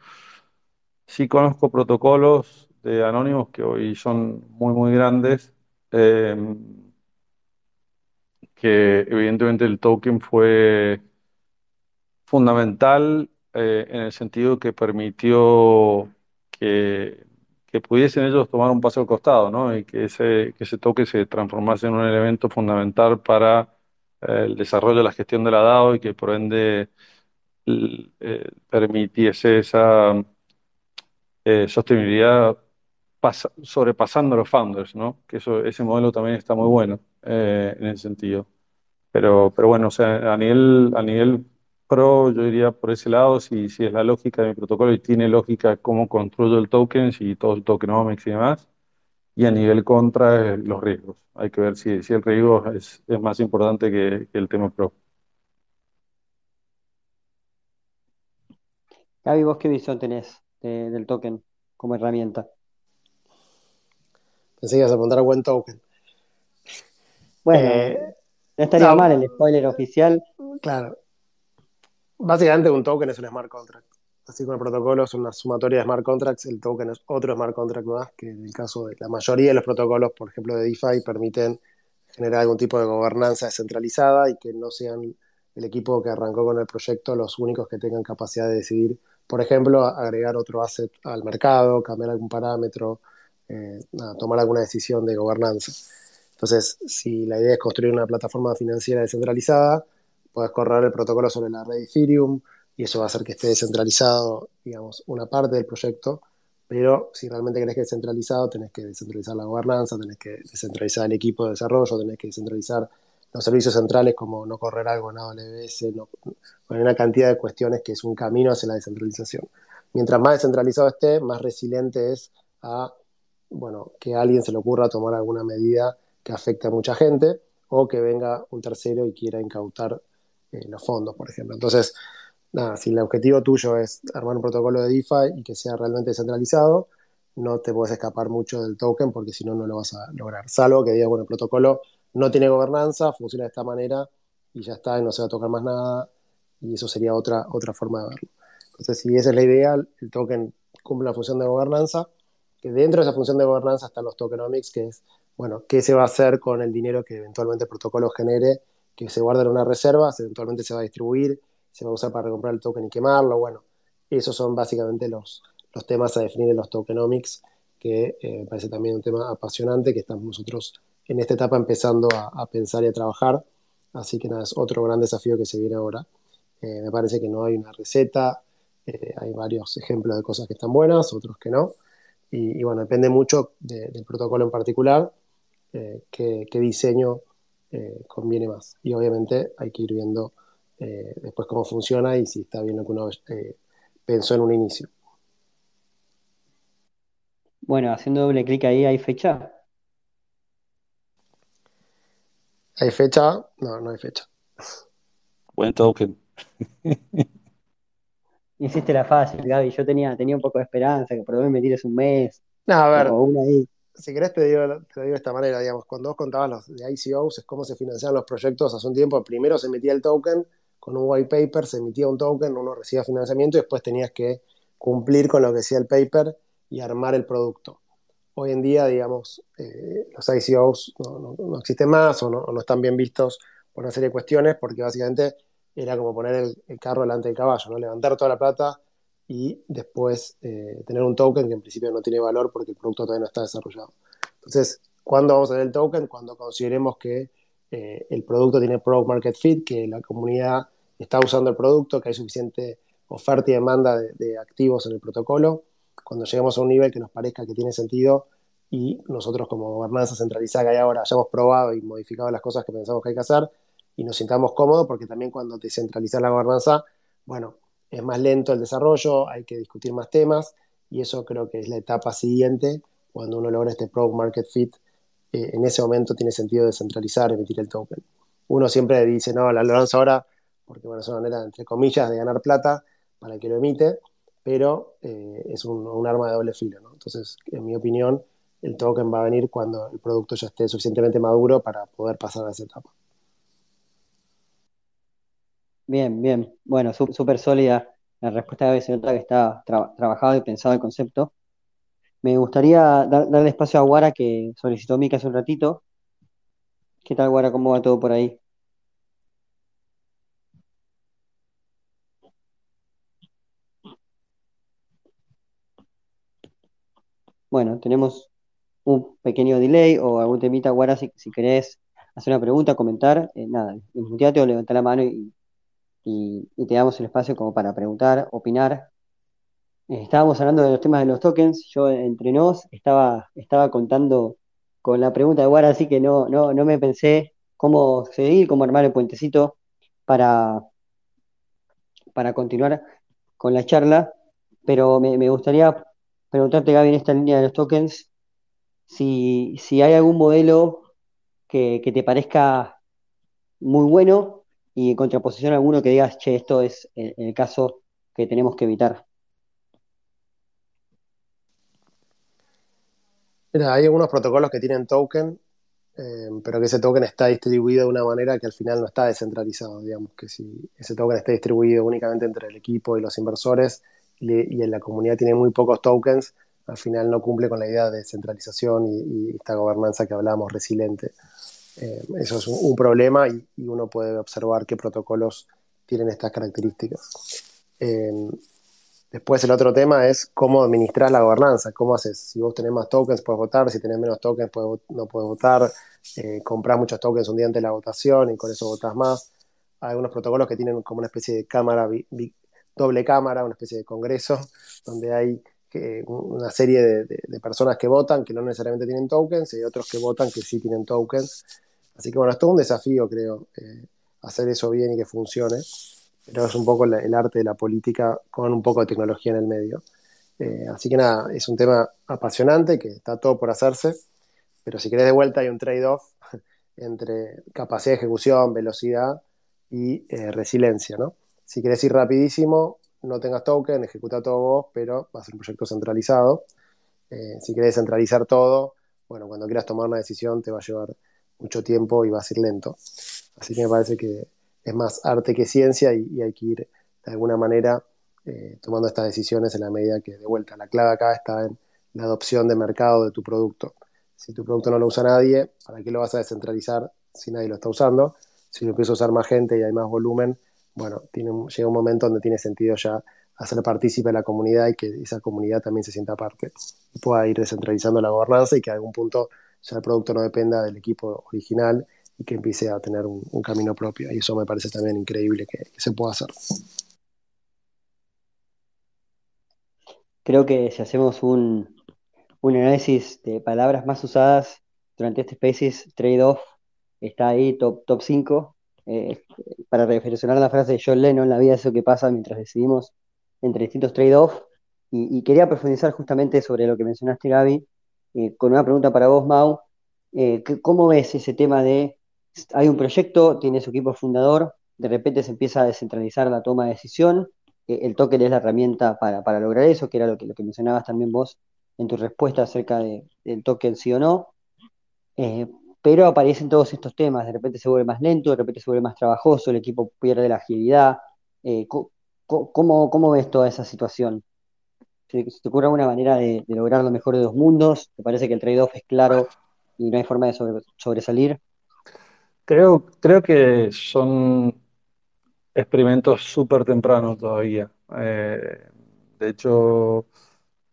Sí conozco protocolos de anónimos que hoy son muy, muy grandes, eh, que evidentemente el token fue fundamental eh, en el sentido que permitió que, que, pudiesen ellos tomar un paso al costado, ¿no? Y que ese, que ese token se transformase en un elemento fundamental para eh, el desarrollo de la gestión de la DAO y que por ende eh, permitiese esa sostenibilidad sobrepasando a los founders, ¿no? Que eso, ese modelo también está muy bueno eh, en ese sentido. Pero, pero bueno, o sea, a nivel, a nivel pro, yo diría por ese lado, si, si es la lógica de mi protocolo y tiene lógica cómo construyo el token, si todo el tokenomics y demás, y a nivel contra, los riesgos. Hay que ver si, si el riesgo es, es más importante que, que el tema pro. Gaby, ¿vos qué visión tenés del token como herramienta? Pensé que ibas a apuntar a buen token. Bueno, eh, no estaría mal el spoiler oficial. Claro. Básicamente un token es un smart contract. Así como el protocolo es una sumatoria de smart contracts, el token es otro smart contract más, que en el caso de la mayoría de los protocolos, por ejemplo de DeFi, permiten generar algún tipo de gobernanza descentralizada y que no sean el equipo que arrancó con el proyecto los únicos que tengan capacidad de decidir por ejemplo, agregar otro asset al mercado, cambiar algún parámetro, eh, tomar alguna decisión de gobernanza. Entonces, si la idea es construir una plataforma financiera descentralizada, puedes correr el protocolo sobre la red Ethereum y eso va a hacer que esté descentralizado, digamos, una parte del proyecto, pero si realmente querés que esté descentralizado, tenés que descentralizar la gobernanza, tenés que descentralizar el equipo de desarrollo, tenés que descentralizar los servicios centrales como no correr algo en AWS, no, hay una cantidad de cuestiones que es un camino hacia la descentralización. Mientras más descentralizado esté, más resiliente es a bueno, que a alguien se le ocurra tomar alguna medida que afecte a mucha gente o que venga un tercero y quiera incautar eh, los fondos, por ejemplo. Entonces, nada, si el objetivo tuyo es armar un protocolo de DeFi y que sea realmente descentralizado, no te puedes escapar mucho del token porque si no, no lo vas a lograr. Salvo que digas, bueno, el protocolo no tiene gobernanza, funciona de esta manera y ya está, y no se va a tocar más nada, y eso sería otra, otra forma de verlo. Entonces, si esa es la idea, el token cumple la función de gobernanza, que dentro de esa función de gobernanza están los tokenomics, que es, bueno, qué se va a hacer con el dinero que eventualmente el protocolo genere, que se guarda en una reserva, eventualmente se va a distribuir, se va a usar para recomprar el token y quemarlo, bueno, esos son básicamente los, los temas a definir en los tokenomics, que eh, me parece también un tema apasionante que estamos nosotros en esta etapa empezando a, pensar y a trabajar. Así que nada, es otro gran desafío que se viene ahora. Eh, me parece que no hay una receta, eh, hay varios ejemplos de cosas que están buenas, otros que no. Y, bueno, depende mucho del protocolo en particular, eh, qué, diseño conviene más. Y obviamente hay que ir viendo después cómo funciona y si está bien lo que uno pensó en un inicio. Bueno, haciendo doble clic ahí, ¿hay fecha? ¿Hay fecha? No, no hay fecha. Buen token. Hiciste la fácil, Gaby. Yo tenía, tenía un poco de esperanza, que por lo menos me tires un mes. No, a ver. Si querés te digo, te digo de esta manera, digamos, cuando vos contabas los de ICOs, es cómo se financiaban los proyectos hace un tiempo. Primero se emitía el token con un white paper, se emitía un token, uno recibía financiamiento y después tenías que cumplir con lo que decía el paper y armar el producto hoy en día, digamos, eh, los ICOs no, existen más o no, están bien vistos por una serie de cuestiones, porque básicamente era como poner el, carro delante del caballo, ¿no? levantar toda la plata y después eh, tener un token que en principio no tiene valor porque el producto todavía no está desarrollado. Entonces, ¿cuándo vamos a tener el token? Cuando consideremos que eh, el producto tiene product market fit, que la comunidad está usando el producto, que hay suficiente oferta y demanda de, activos en el protocolo, cuando lleguemos a un nivel que nos parezca que tiene sentido y nosotros como gobernanza centralizada que hay ahora hayamos probado y modificado las cosas que pensamos que hay que hacer y nos sintamos cómodos, porque también cuando descentralizas la gobernanza, bueno, es más lento el desarrollo, hay que discutir más temas y eso creo que es la etapa siguiente cuando uno logra este product market fit. En ese momento tiene sentido descentralizar, emitir el token. Uno siempre dice, no, la lanzo ahora porque bueno, es una manera, entre comillas, de ganar plata para el que lo emite, pero eh, es un, arma de doble filo. ¿no? Entonces, en mi opinión, el token va a venir cuando el producto ya esté suficientemente maduro para poder pasar a esa etapa. Bien, bien. Bueno, súper sólida la respuesta de se que está trabajado y pensado el concepto. Me gustaría darle espacio a Guara que solicitó Mica hace un ratito. ¿Qué tal, Guara? ¿Cómo va todo por ahí? Bueno, tenemos un pequeño delay o algún temita, Guara, si, querés hacer una pregunta, comentar, eh, nada, desmuteate o levanta la mano y, te damos el espacio como para preguntar, opinar. Eh, estábamos hablando de los temas de los tokens, yo entre nos estaba, estaba contando con la pregunta de Guara, así que no, no, no me pensé cómo seguir, cómo armar el puentecito para, para continuar con la charla, pero me, gustaría preguntarte, Gaby, en esta línea de los tokens, si, hay algún modelo que, te parezca muy bueno y en contraposición a alguno que digas, che, esto es el, caso que tenemos que evitar. Mira, hay algunos protocolos que tienen token, eh, pero que ese token está distribuido de una manera que al final no está descentralizado, digamos, que si ese token está distribuido únicamente entre el equipo y los inversores, y, en la comunidad tiene muy pocos tokens, al final no cumple con la idea de centralización y, esta gobernanza que hablábamos resiliente. Eh, eso es un, problema y, uno puede observar qué protocolos tienen estas características. Eh, después el otro tema es cómo administrar la gobernanza, cómo haces, si vos tenés más tokens puedes votar, si tenés menos tokens no puedes votar, eh, compras muchos tokens un día antes de la votación y con eso votas más. Hay algunos protocolos que tienen como una especie de cámara doble cámara, una especie de congreso, donde hay una serie de, personas que votan que no necesariamente tienen tokens y otros que votan que sí tienen tokens. Así que bueno, es todo un desafío, creo, eh, hacer eso bien y que funcione. Pero es un poco el arte de la política con un poco de tecnología en el medio. Eh, así que nada, es un tema apasionante que está todo por hacerse, pero si querés de vuelta hay un trade-off entre capacidad de ejecución, velocidad y eh, resiliencia, ¿no? Si quieres ir rapidísimo, no tengas token, ejecuta todo vos, pero va a ser un proyecto centralizado. Eh, si quieres centralizar todo, bueno, cuando quieras tomar una decisión te va a llevar mucho tiempo y va a ser lento. Así que me parece que es más arte que ciencia y, hay que ir de alguna manera eh, tomando estas decisiones en la medida que de vuelta. La clave acá está en la adopción de mercado de tu producto. Si tu producto no lo usa nadie, ¿para qué lo vas a descentralizar si nadie lo está usando? Si lo empieza a usar más gente y hay más volumen, bueno, llega un momento donde tiene sentido ya hacer partícipe de la comunidad y que esa comunidad también se sienta parte pueda ir descentralizando la gobernanza y que a algún punto ya el producto no dependa del equipo original y que empiece a tener un, camino propio. Y eso me parece también increíble que, se pueda hacer. Creo que si hacemos un, un análisis de palabras más usadas durante este Spaces, trade-off está ahí top, top 5 eh, para reflexionar la frase de John Lennon, la vida es eso que pasa mientras decidimos entre distintos trade-offs. Y, quería profundizar justamente sobre lo que mencionaste, Gaby, eh, con una pregunta para vos, Mau. Eh, ¿Cómo ves ese tema de, hay un proyecto, tiene su equipo fundador, de repente se empieza a descentralizar la toma de decisión, el token es la herramienta para, lograr eso, que era lo que, lo que mencionabas también vos en tu respuesta acerca del token sí o no pero aparecen todos estos temas, de repente se vuelve más lento, de repente se vuelve más trabajoso, el equipo pierde la agilidad. Eh, ¿cómo, ves toda esa situación? ¿Se, te ocurre alguna manera de, lograr lo mejor de dos mundos? ¿Te parece que el trade-off es claro y no hay forma de sobresalir? Creo, creo que son experimentos súper tempranos todavía. Eh, De hecho,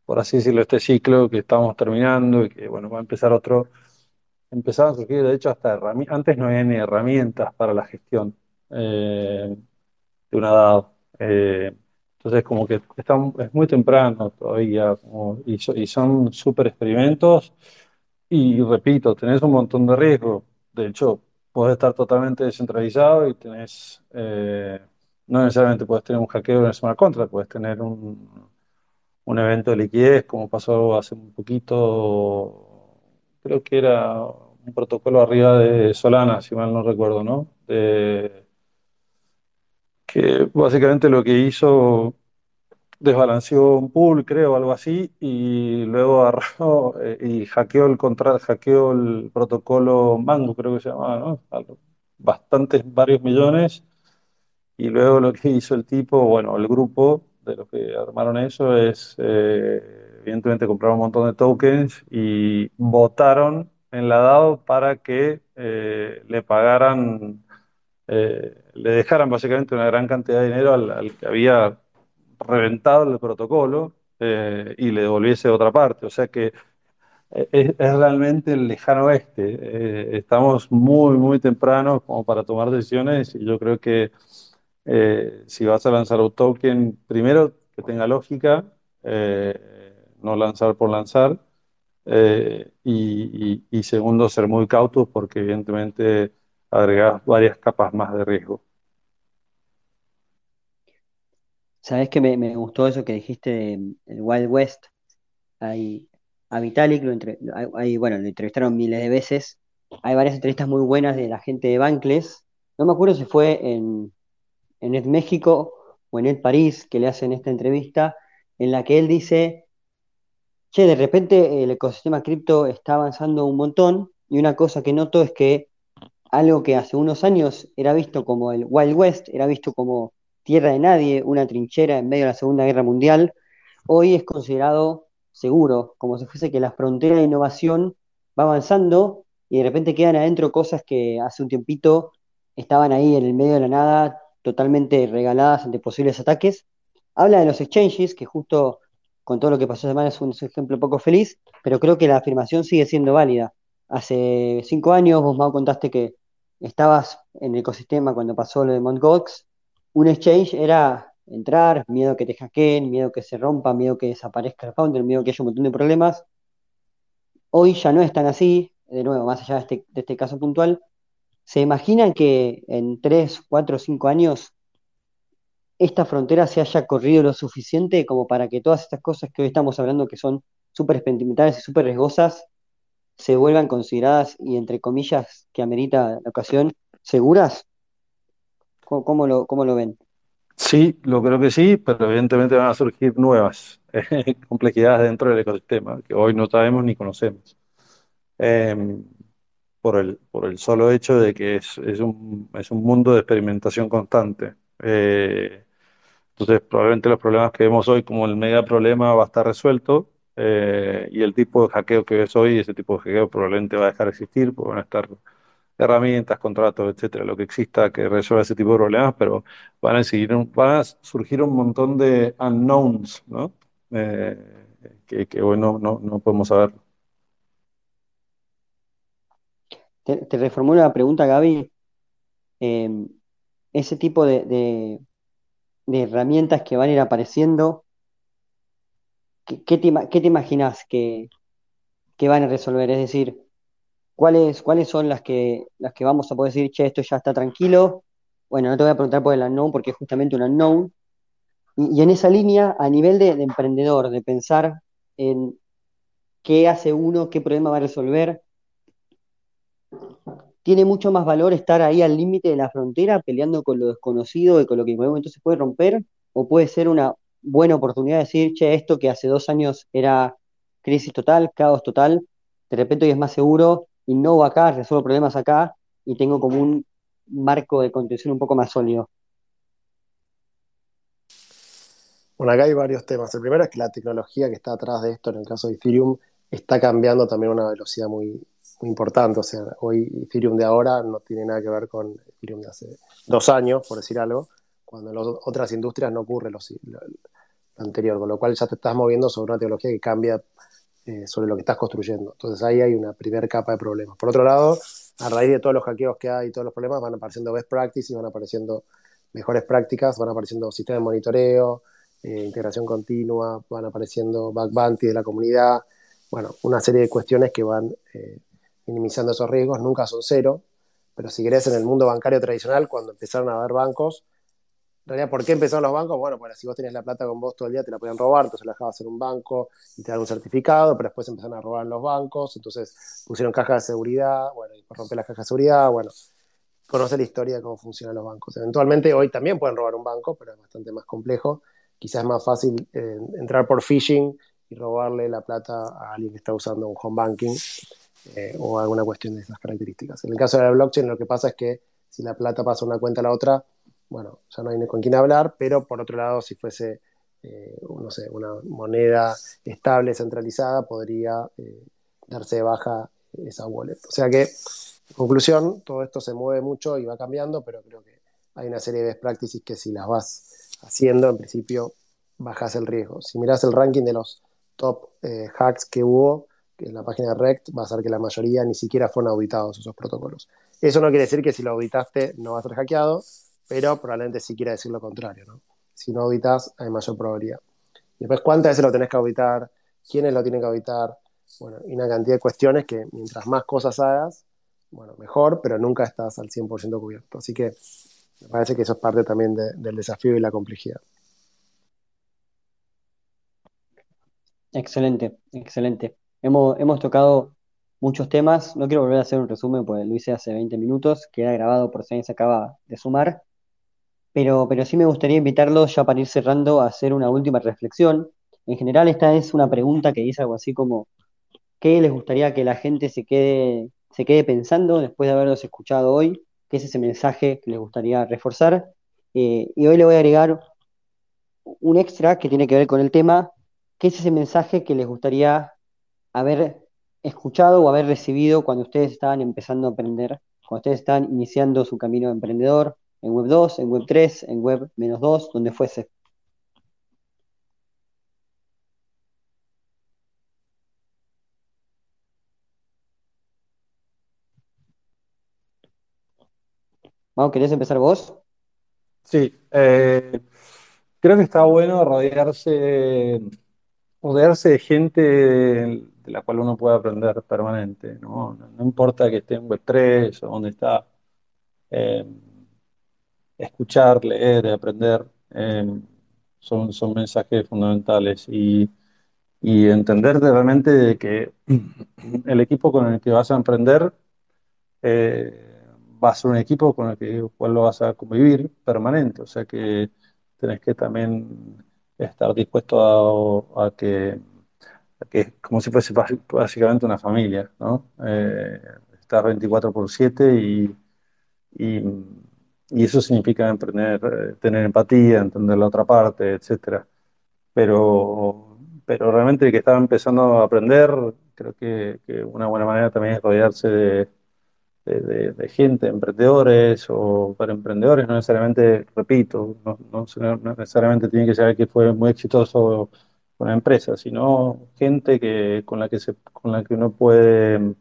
por así decirlo, este ciclo que estamos terminando y que, bueno, va a empezar otro, empezaron a surgir, de hecho, hasta antes no había ni herramientas para la gestión eh, de una DAO. Eh, entonces, como que están, es muy temprano todavía, y, y son súper experimentos, y repito, tenés un montón de riesgos. De hecho, puedes estar totalmente descentralizado y tenés, eh, no necesariamente puedes tener un hackeo en el smart contract, puedes tener un, un evento de liquidez, como pasó hace un poquito, creo que era un protocolo arriba de Solana, si mal no recuerdo, ¿no? que básicamente lo que hizo desbalanceó un pool, creo, algo así, y luego agarró eh, y hackeó el contrato, hackeó el protocolo Mango, creo que se llamaba, ¿no? Bastantes, varios millones, y luego lo que hizo el tipo, bueno, el grupo de los que armaron eso es, eh, evidentemente, compraron un montón de tokens y votaron en la DAO para que eh, le pagaran, le dejaran básicamente una gran cantidad de dinero al que había reventado el protocolo eh, y le devolviese otra parte. O sea que eh, es, realmente el lejano oeste. Eh, estamos muy, muy temprano como para tomar decisiones y yo creo que si vas a lanzar un token, primero que tenga lógica, no lanzar por lanzar. Y, y, segundo, ser muy cautos porque evidentemente agregas varias capas más de riesgo. Sabes que me, gustó eso que dijiste del Wild West. Hay, a Vitalik lo, entre, hay, bueno, lo entrevistaron miles de veces. Hay varias entrevistas muy buenas de la gente de Bankless. No me acuerdo si fue en, en México o en el París que le hacen esta entrevista, en la que él dice, che, de repente el ecosistema cripto está avanzando un montón y una cosa que noto es que algo que hace unos años era visto como el Wild West, era visto como tierra de nadie, una trinchera en medio de la Segunda Guerra Mundial, hoy es considerado seguro, como si fuese que la frontera de innovación va avanzando y de repente quedan adentro cosas que hace un tiempito estaban ahí en el medio de la nada, totalmente regaladas ante posibles ataques. Habla de los exchanges, que justo con todo lo que pasó esta semana es un ejemplo poco feliz, pero creo que la afirmación sigue siendo válida. Hace cinco años vos, Mau, contaste que estabas en el ecosistema cuando pasó lo de Mt. Un exchange era entrar, miedo que te hackeen, miedo que se rompa, miedo que desaparezca el founder, miedo que haya un montón de problemas. Hoy ya no es tan así, de nuevo, más allá de este, este caso puntual. ¿Se imaginan que en 3, 4, 5 años esta frontera se haya corrido lo suficiente como para que todas estas cosas que hoy estamos hablando, que son súper experimentales y súper riesgosas, se vuelvan consideradas y, entre comillas, que amerita la ocasión, seguras? ¿Cómo, lo, cómo lo ven? Sí, lo creo que sí, pero evidentemente van a surgir nuevas complejidades dentro del ecosistema que hoy no sabemos ni conocemos. Em, por, el, por el solo hecho de que es, es, un, es un mundo de experimentación constante. Eh, entonces, probablemente los problemas que vemos hoy como el mega problema va a estar resuelto eh, y el tipo de hackeo que ves hoy, ese tipo de hackeo probablemente va a dejar de existir, porque van a estar herramientas, contratos, etcétera, lo que exista que resuelva ese tipo de problemas, pero van a, seguir, van a surgir un montón de unknowns, ¿no? Eh, que, hoy no, no, podemos saber. Te, reformulo la pregunta, Gaby. Em, ese tipo de, herramientas que van a ir apareciendo, ¿qué, qué te imaginas que, que van a resolver? Es decir, ¿Cuáles, cuáles son las que, las que vamos a poder decir, che, esto ya está tranquilo? Bueno, no te voy a preguntar por el unknown porque es justamente un unknown. Y, en esa línea, a nivel de, emprendedor, de pensar en qué hace uno, qué problema va a resolver, tiene mucho más valor estar ahí al límite de la frontera peleando con lo desconocido y con lo que en momento se puede romper, o puede ser una buena oportunidad de decir, che, esto que hace dos años era crisis total, caos total, de repente hoy es más seguro innovo acá, resuelvo problemas acá y tengo como un marco de contención un poco más sólido. Bueno, acá hay varios temas. El primero es que la tecnología que está atrás de esto, en el caso de Ethereum, está cambiando también a una velocidad muy, importante. O sea, hoy Ethereum de ahora no tiene nada que ver con Ethereum de hace dos años, por decir algo, cuando en otras industrias no ocurre lo, anterior, con lo cual ya te estás moviendo sobre una tecnología que cambia eh, sobre lo que estás construyendo. Entonces ahí hay una primera capa de problemas. Por otro lado, a raíz de todos los hackeos que hay y todos los problemas, van apareciendo best practices van apareciendo mejores prácticas, van apareciendo sistemas de monitoreo, eh, integración continua, van apareciendo bounty de la comunidad, bueno, una serie de cuestiones que van eh, minimizando esos riesgos, nunca son cero, pero si querés en el mundo bancario tradicional, cuando empezaron a haber bancos, en realidad, ¿por qué empezaron los bancos? Bueno, pues si vos tenías la plata con vos todo el día, te la podían robar, entonces la dejabas en un banco y te dan un certificado, pero después empezaron a robar en los bancos, entonces pusieron cajas de seguridad, bueno, y romper las cajas de seguridad, bueno, conoce la historia de cómo funcionan los bancos. Eventualmente hoy también pueden robar un banco, pero es bastante más complejo. Quizás es más fácil eh, entrar por phishing y robarle la plata a alguien que está usando un home banking eh, o alguna cuestión de esas características. En el caso de la blockchain lo que pasa es que si la plata pasa una cuenta a la otra, bueno, ya no hay con quién hablar, pero por otro lado, si fuese, eh, una moneda estable, centralizada, podría eh, darse de baja esa wallet. O sea que, en conclusión, todo esto se mueve mucho y va cambiando, pero creo que hay una serie de best practices que si las vas haciendo, en principio, bajas el riesgo. Si miras el ranking de los top eh, hacks que hubo en la página Rect, va a ser que la mayoría ni siquiera fueron auditados esos protocolos. Eso no quiere decir que si lo auditaste no va a ser hackeado, pero probablemente sí quiera decir lo contrario, ¿no? Si no auditas, hay mayor probabilidad. Y después, ¿cuántas veces lo tenés que auditar? ¿Quiénes lo tienen que auditar? Bueno, y una cantidad de cuestiones que mientras más cosas hagas, bueno, mejor, pero nunca estás al 100% cubierto. Así que me parece que eso es parte también del desafío y la complejidad. Excelente, excelente. Hemos, hemos tocado muchos temas. No quiero volver a hacer un resumen porque lo hice hace 20 minutos. Queda grabado por si se acaba de sumar. Pero, pero sí me gustaría invitarlos ya para ir cerrando a hacer una última reflexión. En general, esta es una pregunta que dice algo así como, ¿qué les gustaría que la gente se quede, se quede pensando después de haberlos escuchado hoy? ¿Qué es ese mensaje que les gustaría reforzar? Eh, y hoy le voy a agregar un extra que tiene que ver con el tema, ¿qué es ese mensaje que les gustaría haber escuchado o haber recibido cuando ustedes estaban empezando a aprender, cuando ustedes están iniciando su camino de emprendedor, en Web 2, en Web 3, en Web menos 2, donde fuese. Vamos, ¿querés empezar vos? Sí, eh, creo que está bueno rodearse, rodearse de gente la cual uno puede aprender permanente, ¿no? No, importa que esté en Web 3 o donde está. Eh, escuchar, leer, aprender, eh, son, son mensajes fundamentales y, y entender realmente de que el equipo con el que vas a emprender eh, va a ser un equipo con el que cual lo vas a convivir permanente, o sea que tenés que también estar dispuesto a, que, que como si fuese básicamente una familia, ¿no? Eh, estar 24 por 7 y, y y eso significa emprender, eh, tener empatía, entender la otra parte, etcétera. Pero, pero realmente el que estaba empezando a aprender, creo que, una buena manera también es rodearse de, de, gente, emprendedores o para emprendedores, no necesariamente, repito, no, no, necesariamente tiene que ser que fue muy exitoso con la empresa, sino gente que, con, la que se, con la que uno puede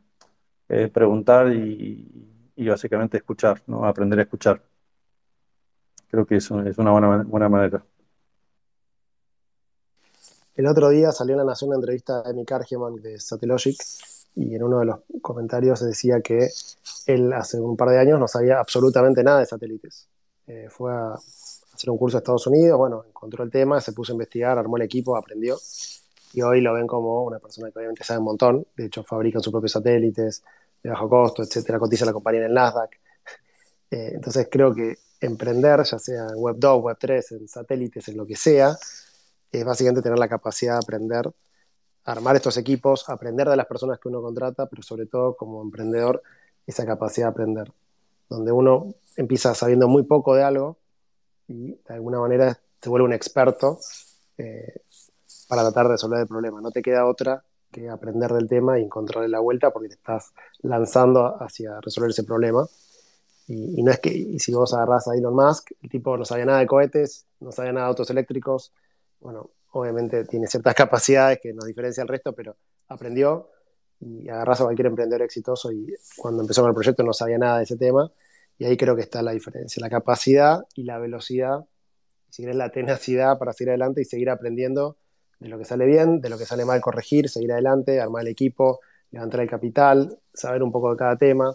eh, preguntar y, básicamente escuchar, ¿no? aprender a escuchar. Creo que eso es una buena, buena manera. El otro día salió en La Nación una entrevista de Nick Argeman de Satellogic y en uno de los comentarios decía que él hace un par de años no sabía absolutamente nada de satélites. Eh, fue a hacer un curso a Estados Unidos, bueno, encontró el tema, se puso a investigar, armó el equipo, aprendió y hoy lo ven como una persona que obviamente sabe un montón. De hecho, fabrican sus propios satélites de bajo costo, etcétera, cotiza la compañía en el Nasdaq. Eh, entonces creo que emprender, ya sea en Web 2, Web 3, en satélites, en lo que sea, es básicamente tener la capacidad de aprender, armar estos equipos, aprender de las personas que uno contrata, pero sobre todo como emprendedor, esa capacidad de aprender, donde uno empieza sabiendo muy poco de algo y de alguna manera se vuelve un experto eh, para tratar de resolver el problema. No te queda otra que aprender del tema y encontrarle la vuelta porque te estás lanzando hacia resolver ese problema. Y, no es que, si vos agarrás a Elon Musk, el tipo no sabía nada de cohetes, no sabía nada de autos eléctricos, bueno, obviamente tiene ciertas capacidades que nos diferencia del resto, pero aprendió y agarras a cualquier emprendedor exitoso y cuando empezó con el proyecto no sabía nada de ese tema y ahí creo que está la diferencia, la capacidad y la velocidad, si querés la tenacidad para seguir adelante y seguir aprendiendo de lo que sale bien, de lo que sale mal, corregir, seguir adelante, armar el equipo, levantar el capital, saber un poco de cada tema.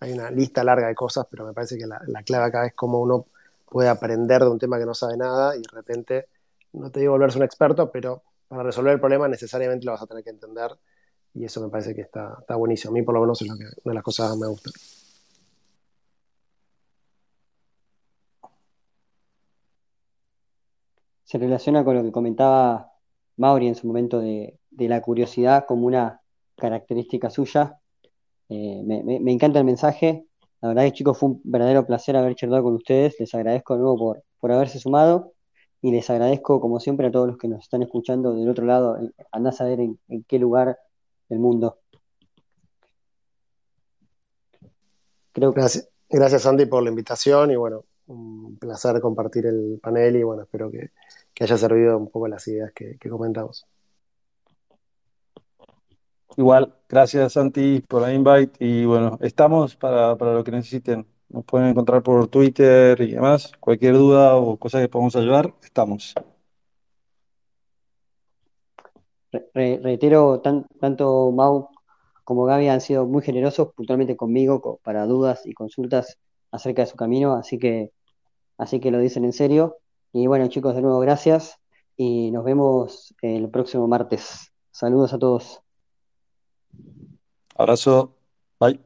Hay una lista larga de cosas, pero me parece que la, clave acá es cómo uno puede aprender de un tema que no sabe nada y de repente, no te digo volverse un experto, pero para resolver el problema necesariamente lo vas a tener que entender y eso me parece que está, está buenísimo. A mí por lo menos es lo que, una de las cosas que me gusta. Se relaciona con lo que comentaba Mauri en su momento de, la curiosidad como una característica suya. Eh, me, encanta el mensaje. La verdad que chicos fue un verdadero placer haber charlado con ustedes. Les agradezco de nuevo por, por haberse sumado y les agradezco como siempre a todos los que nos están escuchando del otro lado. Andá a saber en, qué lugar del mundo. Creo gracias, gracias Andy por la invitación y bueno, un placer compartir el panel y bueno, espero que, que haya servido un poco las ideas que, comentamos. Igual, gracias Santi por la invite y bueno, estamos para, lo que necesiten. Nos pueden encontrar por Twitter y demás. Cualquier duda o cosa que podamos ayudar, estamos. reitero, tanto Mau como Gaby han sido muy generosos puntualmente conmigo para dudas y consultas acerca de su camino, así que, así que lo dicen en serio. Y bueno, chicos, de nuevo gracias y nos vemos el próximo martes. Saludos a todos. Abrazo. Bye.